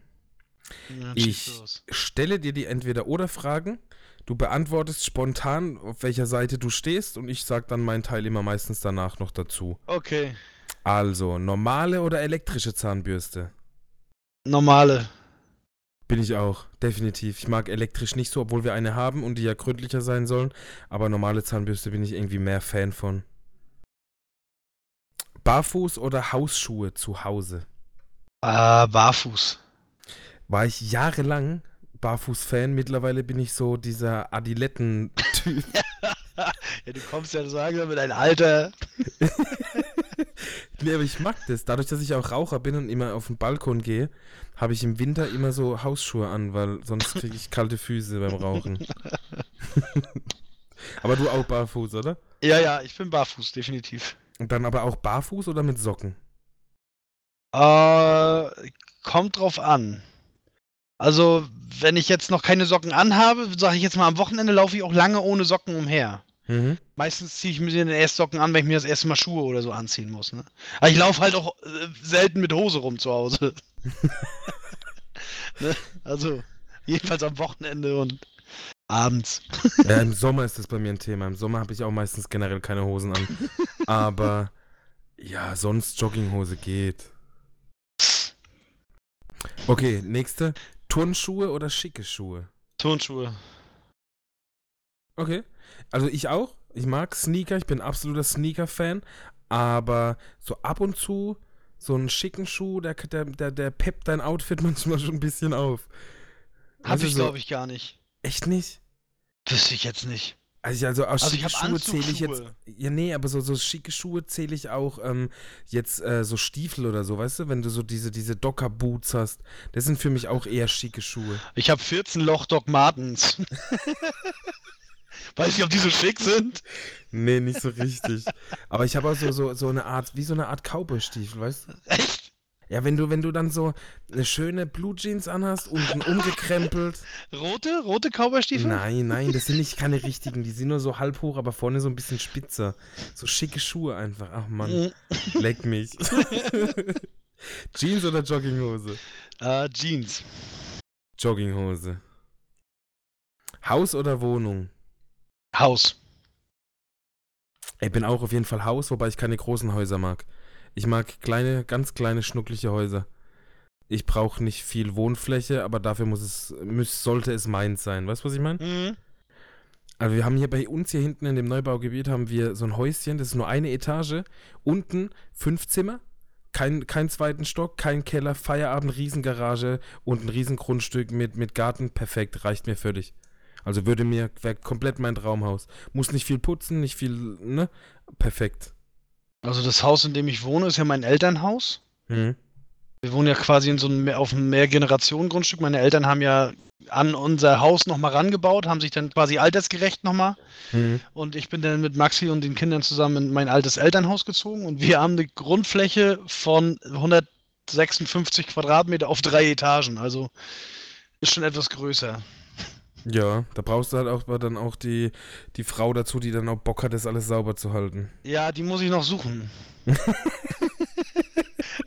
Ja, Ich stelle dir die Entweder-Oder-Fragen. Du beantwortest spontan, auf welcher Seite du stehst, und ich sage dann meinen Teil immer meistens danach noch dazu. Okay. Also, normale oder elektrische Zahnbürste? Normale. Bin ich auch, definitiv. Ich mag elektrisch nicht so, obwohl wir eine haben und die ja gründlicher sein sollen. Aber normale Zahnbürste bin ich irgendwie mehr Fan von. Barfuß oder Hausschuhe zu Hause? Ah, barfuß. War ich jahrelang Barfuß-Fan. Mittlerweile bin ich so dieser Adiletten-Typ. Ja, du kommst ja so langsam mit einem Alter. nee, aber ich mag das. Dadurch, dass ich auch Raucher bin und immer auf den Balkon gehe, habe ich im Winter immer so Hausschuhe an, weil sonst kriege ich kalte Füße beim Rauchen. aber du auch barfuß, oder? Ja, ja, ich bin barfuß, definitiv. Und dann aber auch barfuß oder mit Socken? Äh, kommt drauf an. Also, wenn ich jetzt noch keine Socken anhabe, sage ich jetzt mal, am Wochenende laufe ich auch lange ohne Socken umher. Mhm. Meistens ziehe ich mir dann erst Socken an, wenn ich mir das erste Mal Schuhe oder so anziehen muss. Ne? Aber ich laufe halt auch äh, selten mit Hose rum zu Hause. ne? Also, jedenfalls am Wochenende und abends. Ja, im Sommer ist das bei mir ein Thema. Im Sommer habe ich auch meistens generell keine Hosen an. Aber ja, sonst Jogginghose geht. Okay, nächste. Turnschuhe oder schicke Schuhe? Turnschuhe. Okay. Also ich auch. Ich mag Sneaker. Ich bin absoluter Sneaker-Fan. Aber so ab und zu so einen schicken Schuh, der, der, der, der peppt dein Outfit manchmal schon ein bisschen auf. Hab Also ich, so- glaube ich, gar nicht. Echt nicht? Wüsste ich jetzt nicht. Also, ich- also aus Also schicke Schuhe zähle ich jetzt. Ja, nee, aber so, so schicke Schuhe zähle ich auch ähm, jetzt äh, so Stiefel oder so, weißt du, wenn du so diese, diese Docker-Boots hast. Das sind für mich auch eher schicke Schuhe. Ich habe 14 Loch Doc Martens. Weiß nicht, ob die so schick sind. Nee, nicht so richtig. aber ich habe auch so, so, so eine Art, wie so eine Art Cowboy-Stiefel, weißt du? Echt? Ja, wenn du, wenn du dann so eine schöne Blue Jeans anhast, unten umgekrempelt. Rote? Rote Cowboystiefel? Nein, nein, das sind nicht keine richtigen. Die sind nur so halb hoch, aber vorne so ein bisschen spitzer. So schicke Schuhe einfach. Ach Mann, Mhm. leck mich. Jeans oder Jogginghose? Äh, Jeans. Jogginghose. Haus oder Wohnung? Haus. Ich bin auch auf jeden Fall Haus, wobei ich keine großen Häuser mag. Ich mag kleine, ganz kleine, schnuckliche Häuser. Ich brauche nicht viel Wohnfläche, aber dafür muss es, muss, sollte es meins sein. Weißt du, was ich meine? Mhm. Also wir haben hier bei uns hier hinten in dem Neubaugebiet haben wir so ein Häuschen, das ist nur eine Etage, unten fünf Zimmer, kein, kein zweiten Stock, kein Keller, Feierabend, Riesengarage und ein Riesengrundstück mit, mit Garten, perfekt, reicht mir völlig. Also würde mir, wäre komplett mein Traumhaus. Muss nicht viel putzen, nicht viel, ne? Perfekt. Also das Haus, in dem ich wohne, ist ja mein Elternhaus. Mhm. Wir wohnen ja quasi in so einem auf einem Mehrgenerationen-Grundstück. Meine Eltern haben ja an unser Haus nochmal rangebaut, haben sich dann quasi altersgerecht nochmal. Mhm. Und ich bin dann mit Maxi und den Kindern zusammen in mein altes Elternhaus gezogen. Und wir haben eine Grundfläche von 156 Quadratmeter auf drei Etagen. Also ist schon etwas größer. Ja, da brauchst du halt auch dann auch die, die Frau dazu, die dann auch Bock hat, das alles sauber zu halten. Ja, die muss ich noch suchen.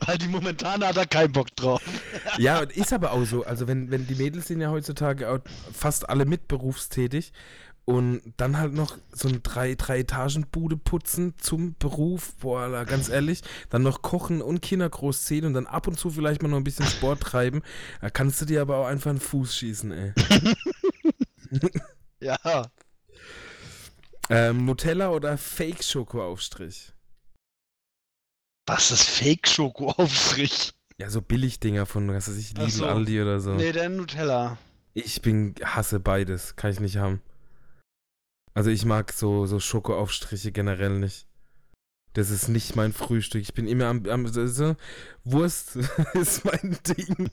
Weil die momentane hat da keinen Bock drauf. Ja, ist aber auch so. Also, wenn, wenn die Mädels sind ja heutzutage fast alle mitberufstätig und dann halt noch so ein drei, drei Etagen Bude putzen zum Beruf, boah, ganz ehrlich, dann noch kochen und Kinder großziehen und dann ab und zu vielleicht mal noch ein bisschen Sport treiben, da kannst du dir aber auch einfach einen Fuß schießen, ey. Ja. Ähm, Nutella oder Fake-Schokoaufstrich? Was ist Fake-Schoko-Aufstrich? Ja, so Billigdinger von, was weiß ich, Lidl, so. Aldi oder so. Nee, der Nutella. Ich bin, hasse beides, kann ich nicht haben. Also ich mag so, so Schokoaufstriche generell nicht. Das ist nicht mein Frühstück. Ich bin immer am, am so, so, Wurst ist mein Ding.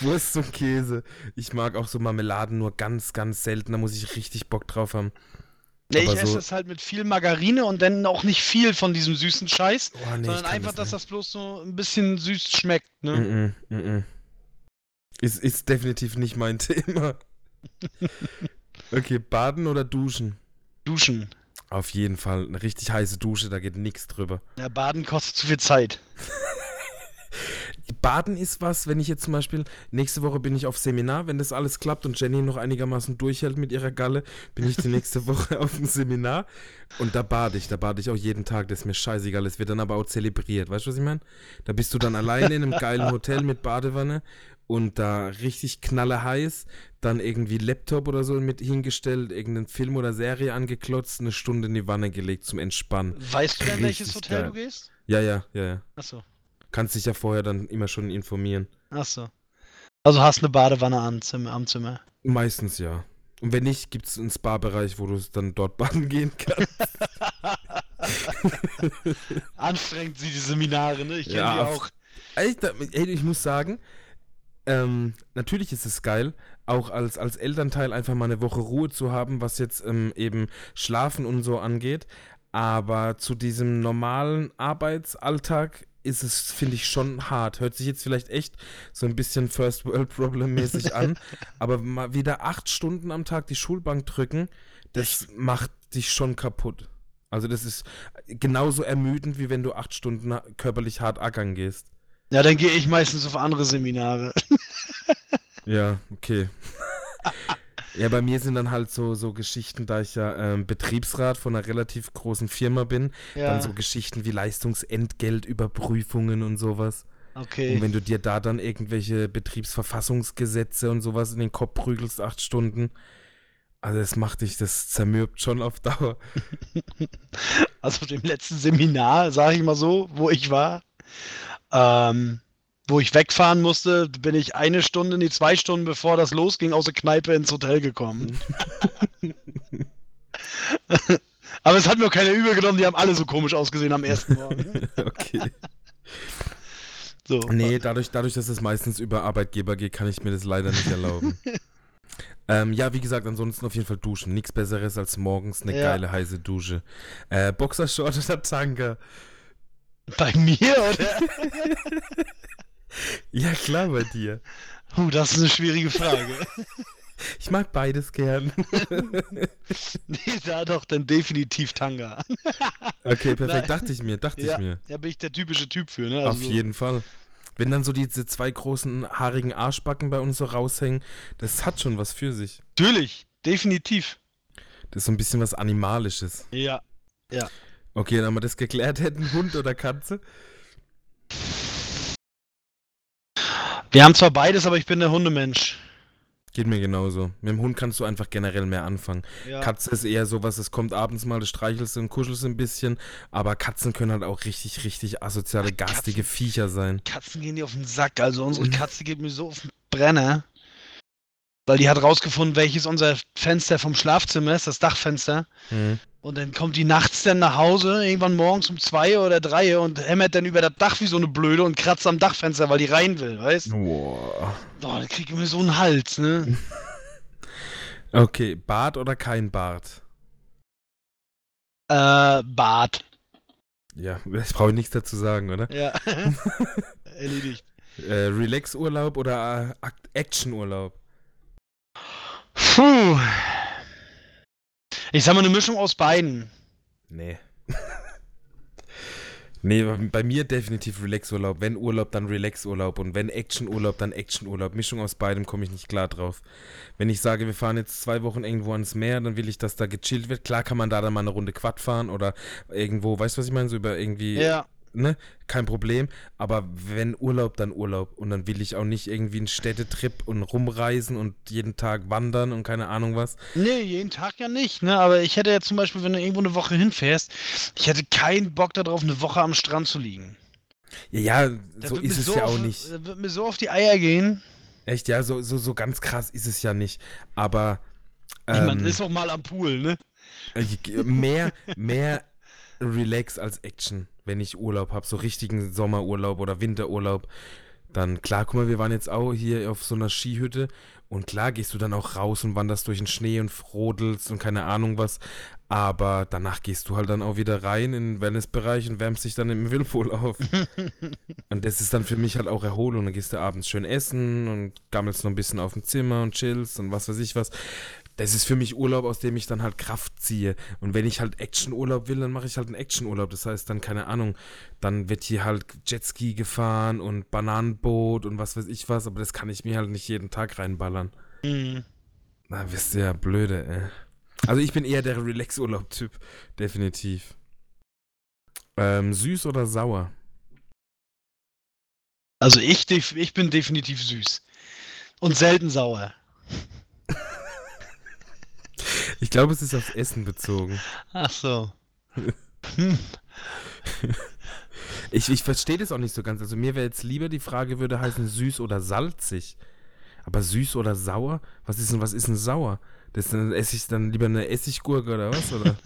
Wurst und Käse. Ich mag auch so Marmeladen nur ganz, ganz selten. Da muss ich richtig Bock drauf haben. Nee, ich Aber esse so- es halt mit viel Margarine und dann auch nicht viel von diesem süßen Scheiß, Oh, nee, ich sondern einfach, dass das bloß so ein bisschen süß schmeckt, ne? -mm, mm -mm. Ist, ist definitiv nicht mein Thema. Okay, baden oder duschen? Duschen. Auf jeden Fall. Eine richtig heiße Dusche, da geht nichts drüber. Ja, Baden kostet zu viel Zeit. Baden ist was, wenn ich jetzt zum Beispiel, nächste Woche bin ich auf Seminar, wenn das alles klappt und Jenny noch einigermaßen durchhält mit ihrer Galle, bin ich die nächste Woche auf dem Seminar und da bade ich, da bade ich auch jeden Tag, das ist mir scheißegal, es wird dann aber auch zelebriert, weißt du, was ich meine? Da bist du dann alleine in einem geilen Hotel mit Badewanne und da richtig knalle heiß, dann irgendwie Laptop oder so mit hingestellt, irgendeinen Film oder Serie angeklotzt, eine Stunde in die Wanne gelegt zum Entspannen. Weißt du denn, welches Hotel geil. du gehst? Ja, ja, ja, ja. Achso. Kannst dich ja vorher dann immer schon informieren. Achso. Also hast eine Badewanne am Zimmer. Am Zimmer. Meistens ja. Und wenn nicht, gibt es einen Spa-Bereich, wo du dann dort baden gehen kannst. Anstrengend sie die Seminare, ne? Ich kenne Ja, die auch. Ey, ich muss sagen, ähm, natürlich ist es geil, auch als, als Elternteil einfach mal eine Woche Ruhe zu haben, was jetzt ähm, eben Schlafen und so angeht. Aber zu diesem normalen Arbeitsalltag ist es, finde ich, schon hart. Hört sich jetzt vielleicht echt so ein bisschen First World Problem mäßig an, aber mal wieder acht Stunden am Tag die Schulbank drücken, das macht dich schon kaputt. Also das ist genauso ermüdend, wie wenn du acht Stunden körperlich hart ackern gehst. Ja, dann gehe ich meistens auf andere Seminare. Ja, okay. ja, bei mir sind dann halt so, so Geschichten, da ich ja ähm, Betriebsrat von einer relativ großen Firma bin, Ja, dann so Geschichten wie Leistungsentgelt, Überprüfungen und sowas. Und okay. wenn du dir da dann irgendwelche Betriebsverfassungsgesetze und sowas in den Kopf prügelst, acht Stunden, also das macht dich, das zermürbt schon auf Dauer. Also auf dem letzten Seminar, sage ich mal so, wo ich war, ähm, wo ich wegfahren musste, bin ich eine Stunde, nee, zwei Stunden bevor das losging, aus der Kneipe ins Hotel gekommen. Aber es hat mir auch keiner übel genommen, die haben alle so komisch ausgesehen am ersten Morgen. okay. So. Nee, dadurch, dadurch, dass es meistens über Arbeitgeber geht, kann ich mir das leider nicht erlauben. ähm, ja, wie gesagt, ansonsten auf jeden Fall duschen. Nichts Besseres als morgens eine Ja. geile heiße Dusche. Äh, Boxershort oder Tanker? Bei mir, oder? Ja, klar bei dir. Puh, das ist eine schwierige Frage. Ich mag beides gern. nee, da doch dann definitiv Tanga. Okay, perfekt. Dachte ich mir, dachte Ja, ich mir. da bin ich der typische Typ für, ne? Auf Also so- jeden Fall. Wenn dann so diese zwei großen haarigen Arschbacken bei uns so raushängen, das hat schon was für sich. Natürlich, definitiv. Das ist so ein bisschen was Animalisches. Ja. Okay, dann haben wir das geklärt. Hätten Hund oder Katze? Wir haben zwar beides, aber ich bin der Hundemensch. Geht mir genauso. Mit dem Hund kannst du einfach generell mehr anfangen. Ja. Katze ist eher sowas, es kommt abends mal, das streichelst du und kuschelst ein bisschen, aber Katzen können halt auch richtig, richtig asoziale, garstige Viecher sein. Katzen gehen dir auf den Sack. Also unsere Katze geht mir so auf den Brenner. Weil die hat rausgefunden, welches unser Fenster vom Schlafzimmer ist, das Dachfenster. Mhm. Und dann kommt die nachts dann nach Hause, irgendwann morgens um zwei oder drei und hämmert dann über das Dach wie so eine Blöde und kratzt am Dachfenster, weil die rein will, weißt du? Boah. Boah, da kriegt mir so einen Hals, ne? Okay, Bart oder kein Bart? äh, Bart. Ja, das brauche ich nichts dazu sagen, oder? Ja. Erledigt. Äh, Relax-Urlaub oder äh, Action-Urlaub? Puh. Ich sag mal eine Mischung aus beiden. Nee. nee, bei- mir definitiv Relax-Urlaub. Wenn Urlaub, dann Relax-Urlaub. Und wenn Action-Urlaub, dann Action-Urlaub. Mischung aus beidem komme ich nicht klar drauf. Wenn ich sage, wir fahren jetzt zwei Wochen irgendwo ans Meer, dann will ich, dass da gechillt wird. Klar kann man da dann mal eine Runde Quad fahren oder irgendwo, weißt du, was ich meine? So über irgendwie, Ja. Ne? Kein Problem. Aber wenn Urlaub, dann Urlaub. Und dann will ich auch nicht irgendwie einen Städtetrip und rumreisen und jeden Tag wandern und keine Ahnung was. Nee, jeden Tag ja nicht, ne? Aber ich hätte jetzt zum Beispiel, wenn du irgendwo eine Woche hinfährst, ich hätte keinen Bock darauf, eine Woche am Strand zu liegen. Ja, ja, so ist es ja auf, auch nicht. Da wird mir so auf die Eier gehen. Echt, ja, so, so, so ganz krass ist es ja nicht. Aber Ich meine, ähm, ist auch mal am Pool, ne? mehr, mehr Relax als Action, wenn ich Urlaub habe. So richtigen Sommerurlaub oder Winterurlaub. Dann, klar, guck mal, wir waren jetzt auch hier auf so einer Skihütte und klar gehst du dann auch raus und wanderst durch den Schnee und frodelst und keine Ahnung was. Aber danach gehst du halt dann auch wieder rein in den Wellnessbereich und wärmst dich dann im Whirlpool auf. und das ist dann für mich halt auch Erholung. Dann gehst du abends schön essen und gammelst noch ein bisschen auf dem Zimmer und chillst und was weiß ich was. Das ist für mich Urlaub, aus dem ich dann halt Kraft ziehe. Und wenn ich halt Actionurlaub will, dann mache ich halt einen Actionurlaub. Das heißt dann, keine Ahnung, dann wird hier halt Jetski gefahren und Bananenboot und was weiß ich was, aber das kann ich mir halt nicht jeden Tag reinballern. Mhm. Na, wisst ihr ja blöde, ey. Also ich bin eher der Relax-Urlaub-Typ, definitiv. Ähm, süß oder sauer? Also ich, ich bin definitiv süß. Und selten sauer. Ich glaube, es ist aufs Essen bezogen. Ach so. Hm. Ich, ich verstehe das auch nicht so ganz. Also mir wäre jetzt lieber, die Frage würde heißen süß oder salzig. Aber süß oder sauer? Was ist denn, was ist denn sauer? Das dann esse ich dann lieber eine Essiggurke oder was? Oder?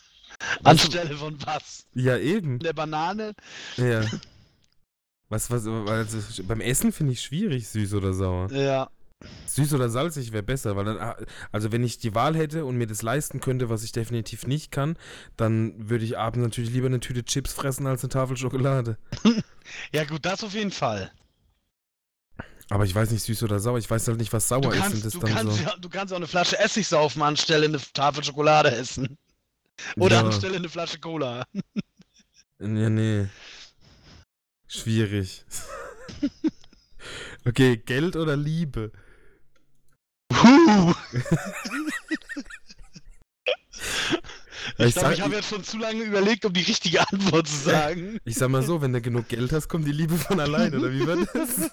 Anstelle von was? ja, eben. Der Banane? Ja. Was, was, also beim Essen finde ich schwierig, süß oder sauer. Ja. Süß oder salzig wäre besser, weil dann, ah, also wenn ich die Wahl hätte und mir das leisten könnte, was ich definitiv nicht kann, dann würde ich abends natürlich lieber eine Tüte Chips fressen als eine Tafel Schokolade. Ja gut, das auf jeden Fall. Aber ich weiß nicht süß oder sauer, ich weiß halt nicht, was sauer Du ist und kannst, das du, dann kannst so. ja, du kannst auch eine Flasche Essig saufen anstelle eine Tafel Schokolade essen. Oder Ja. anstelle eine Flasche Cola. Ja, nee. Schwierig. okay, Geld oder Liebe? Ja, Ich glaube, ich habe jetzt schon zu lange überlegt, um die richtige Antwort zu sagen. Ich sag mal so, wenn du genug Geld hast, kommt die Liebe von allein, oder wie war das?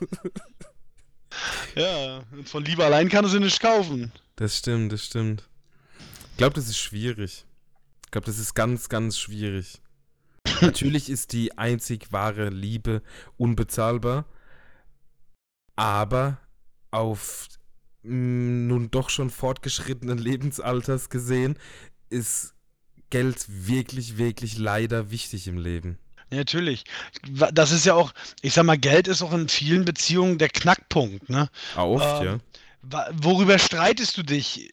Ja, von Liebe allein kann es sie nicht kaufen. Das stimmt, das stimmt. Ich glaube, das ist schwierig. Ich glaube, das ist ganz, ganz schwierig. Natürlich ist die einzig wahre Liebe unbezahlbar, aber auf nun doch schon fortgeschrittenen Lebensalters gesehen ist Geld wirklich, wirklich leider wichtig im Leben. Ja, natürlich. Das ist ja auch, ich sag mal, Geld ist auch in vielen Beziehungen der Knackpunkt, ne? Auch oft, Ähm, ja. Worüber streitest du dich?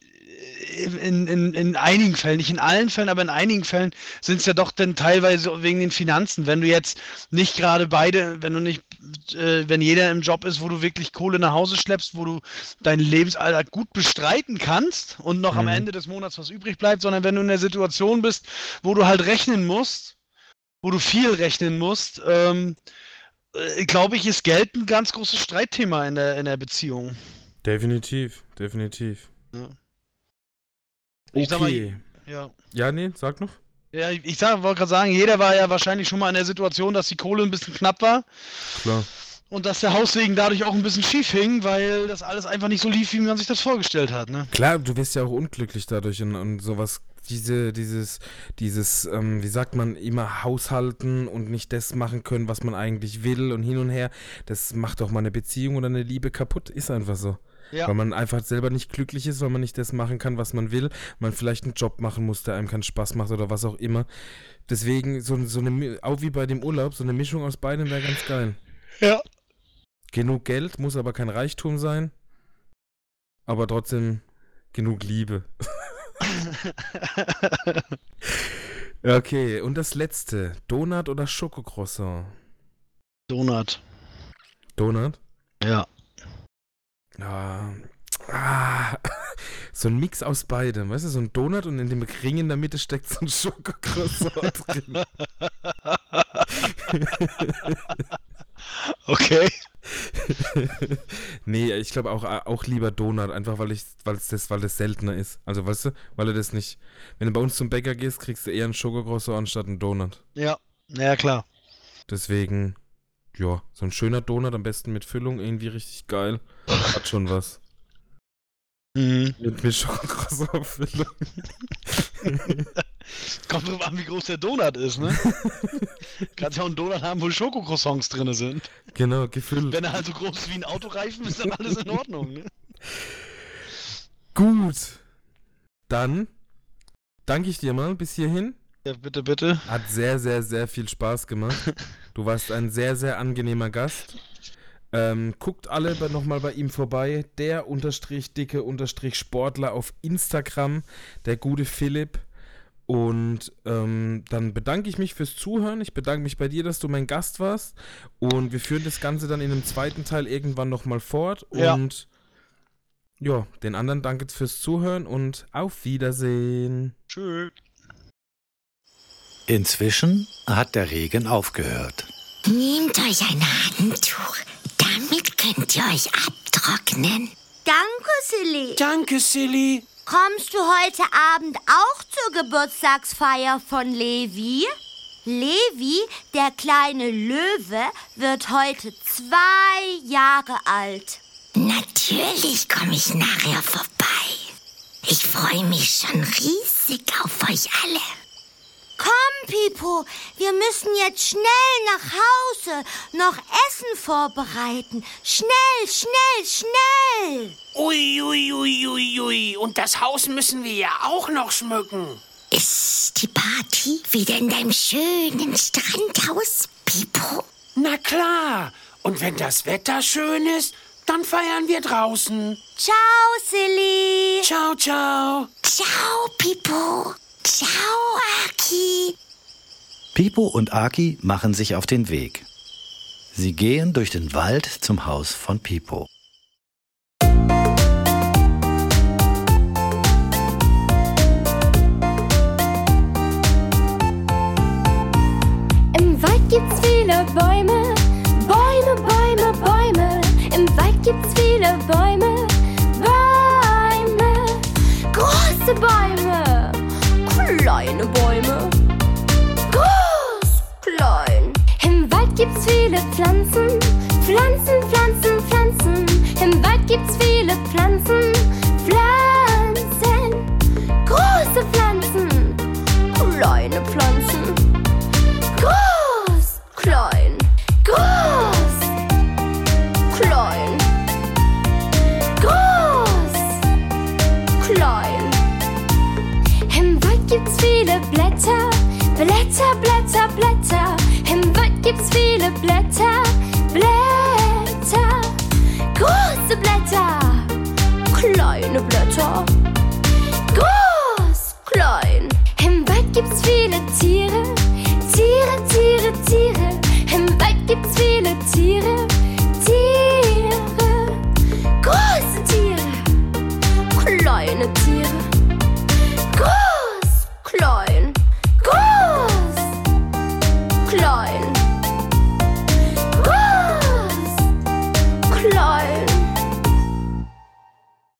In, in, in einigen Fällen, nicht in allen Fällen, aber in einigen Fällen sind es ja doch dann teilweise wegen den Finanzen. Wenn du jetzt nicht gerade beide, wenn du nicht, äh, wenn jeder im Job ist, wo du wirklich Kohle nach Hause schleppst, wo du dein Lebensalter gut bestreiten kannst und noch am Mhm. Ende des Monats was übrig bleibt, sondern wenn du in der Situation bist, wo du halt rechnen musst, wo du viel rechnen musst, ähm, äh, glaube ich, ist Geld ein ganz großes Streitthema in der, in der Beziehung. Definitiv, definitiv. Ja. Ich sag mal. Ja. Ja, nee, sag noch. Ja, ich, ich sag, wollte gerade sagen, jeder war ja wahrscheinlich schon mal in der Situation, dass die Kohle ein bisschen knapp war Klar. und dass der Haussegen dadurch auch ein bisschen schief hing, weil das alles einfach nicht so lief, wie man sich das vorgestellt hat, ne? Klar, du wirst ja auch unglücklich dadurch und, und sowas, diese, dieses, dieses, ähm, wie sagt man, immer haushalten und nicht das machen können, was man eigentlich will und hin und her, das macht doch mal eine Beziehung oder eine Liebe kaputt, ist einfach so. Ja. Weil man einfach selber nicht glücklich ist, weil man nicht das machen kann, was man will, man vielleicht einen Job machen muss, der einem keinen Spaß macht oder was auch immer. Deswegen, so, so eine, auch wie bei dem Urlaub, so eine Mischung aus beidem wäre ganz geil. Ja. Genug Geld, muss aber kein Reichtum sein, aber trotzdem genug Liebe. Okay, und das letzte. Donut oder Schokocroissant? Donut. Donut? Ja. Ja. Ah, so ein Mix aus beidem. Weißt du, so ein Donut und in dem Ring in der Mitte steckt so ein Schokocroissant drin. Okay. nee, ich glaube auch, auch lieber Donut, einfach weil ich, weil es das, weil es seltener ist. Also weißt du, weil du das nicht. Wenn du bei uns zum Bäcker gehst, kriegst du eher einen Schokocroissant anstatt einen Donut. Ja. Ja, klar. Deswegen, ja, so ein schöner Donut, am besten mit Füllung, irgendwie richtig geil. Hat schon was. Mhm. Mit, mit Schokocroissant-Füllung. Kommt drauf an, wie groß der Donut ist, ne? Kannst ja auch einen Donut haben, wo Schokocroissants drin sind. genau, gefüllt. Wenn er halt so groß ist wie ein Autoreifen, ist dann alles in Ordnung, ne? Gut. Dann danke ich dir mal bis hierhin. Ja, bitte, bitte. Hat sehr, sehr, sehr viel Spaß gemacht. Du warst ein sehr, sehr angenehmer Gast. Ähm, guckt alle nochmal bei ihm vorbei. Der unterstrich dicke unterstrich Sportler auf Instagram. Der gute Philipp. Und ähm, dann bedanke ich mich fürs Zuhören. Ich bedanke mich bei dir, dass du mein Gast warst. Und wir führen das Ganze dann in einem zweiten Teil irgendwann nochmal fort. Ja. Und Ja, den anderen danke fürs Zuhören und auf Wiedersehen. Tschüss. Inzwischen hat der Regen aufgehört. Nehmt euch ein Handtuch, damit könnt ihr euch abtrocknen. Danke, Silly. Danke, Silly. Kommst du heute Abend auch zur Geburtstagsfeier von Levi? Levi, der kleine Löwe, wird heute zwei Jahre alt. Natürlich komme ich nachher vorbei. Ich freue mich schon riesig auf euch alle. Komm, Pipo, wir müssen jetzt schnell nach Hause, noch Essen vorbereiten. Schnell, schnell, schnell. Ui, ui, ui, ui, ui. Und das Haus müssen wir ja auch noch schmücken. Ist die Party wieder in deinem schönen Strandhaus, Pipo? Na klar. Und wenn das Wetter schön ist, dann feiern wir draußen. Ciao, Silly. Ciao, ciao. Ciao, Pipo. Ciao, Aki. Pipo und Aki machen sich auf den Weg. Sie gehen durch den Wald zum Haus von Pipo. Im Wald gibt's viele Bäume, Bäume, Bäume, Bäume. Im Wald gibt's viele Bäume, Bäume. Pflanzen, Pflanzen, Pflanzen, Pflanzen. Im Wald gibt's viele Pflanzen, Pflanzen. Große Pflanzen, kleine Pflanzen. Groß, klein, groß, klein, groß, klein. Im Wald gibt's viele Blätter, Blätter, Blätter, Blätter. Im Wald gibt's viele Blätter, Blätter. Große Blätter, kleine Blätter. Groß, klein. Im Wald gibt's viele Tiere, Tiere, Tiere, Tiere. Im Wald gibt's viele Tiere, Tiere. Große Tiere, kleine Tiere. Groß, klein.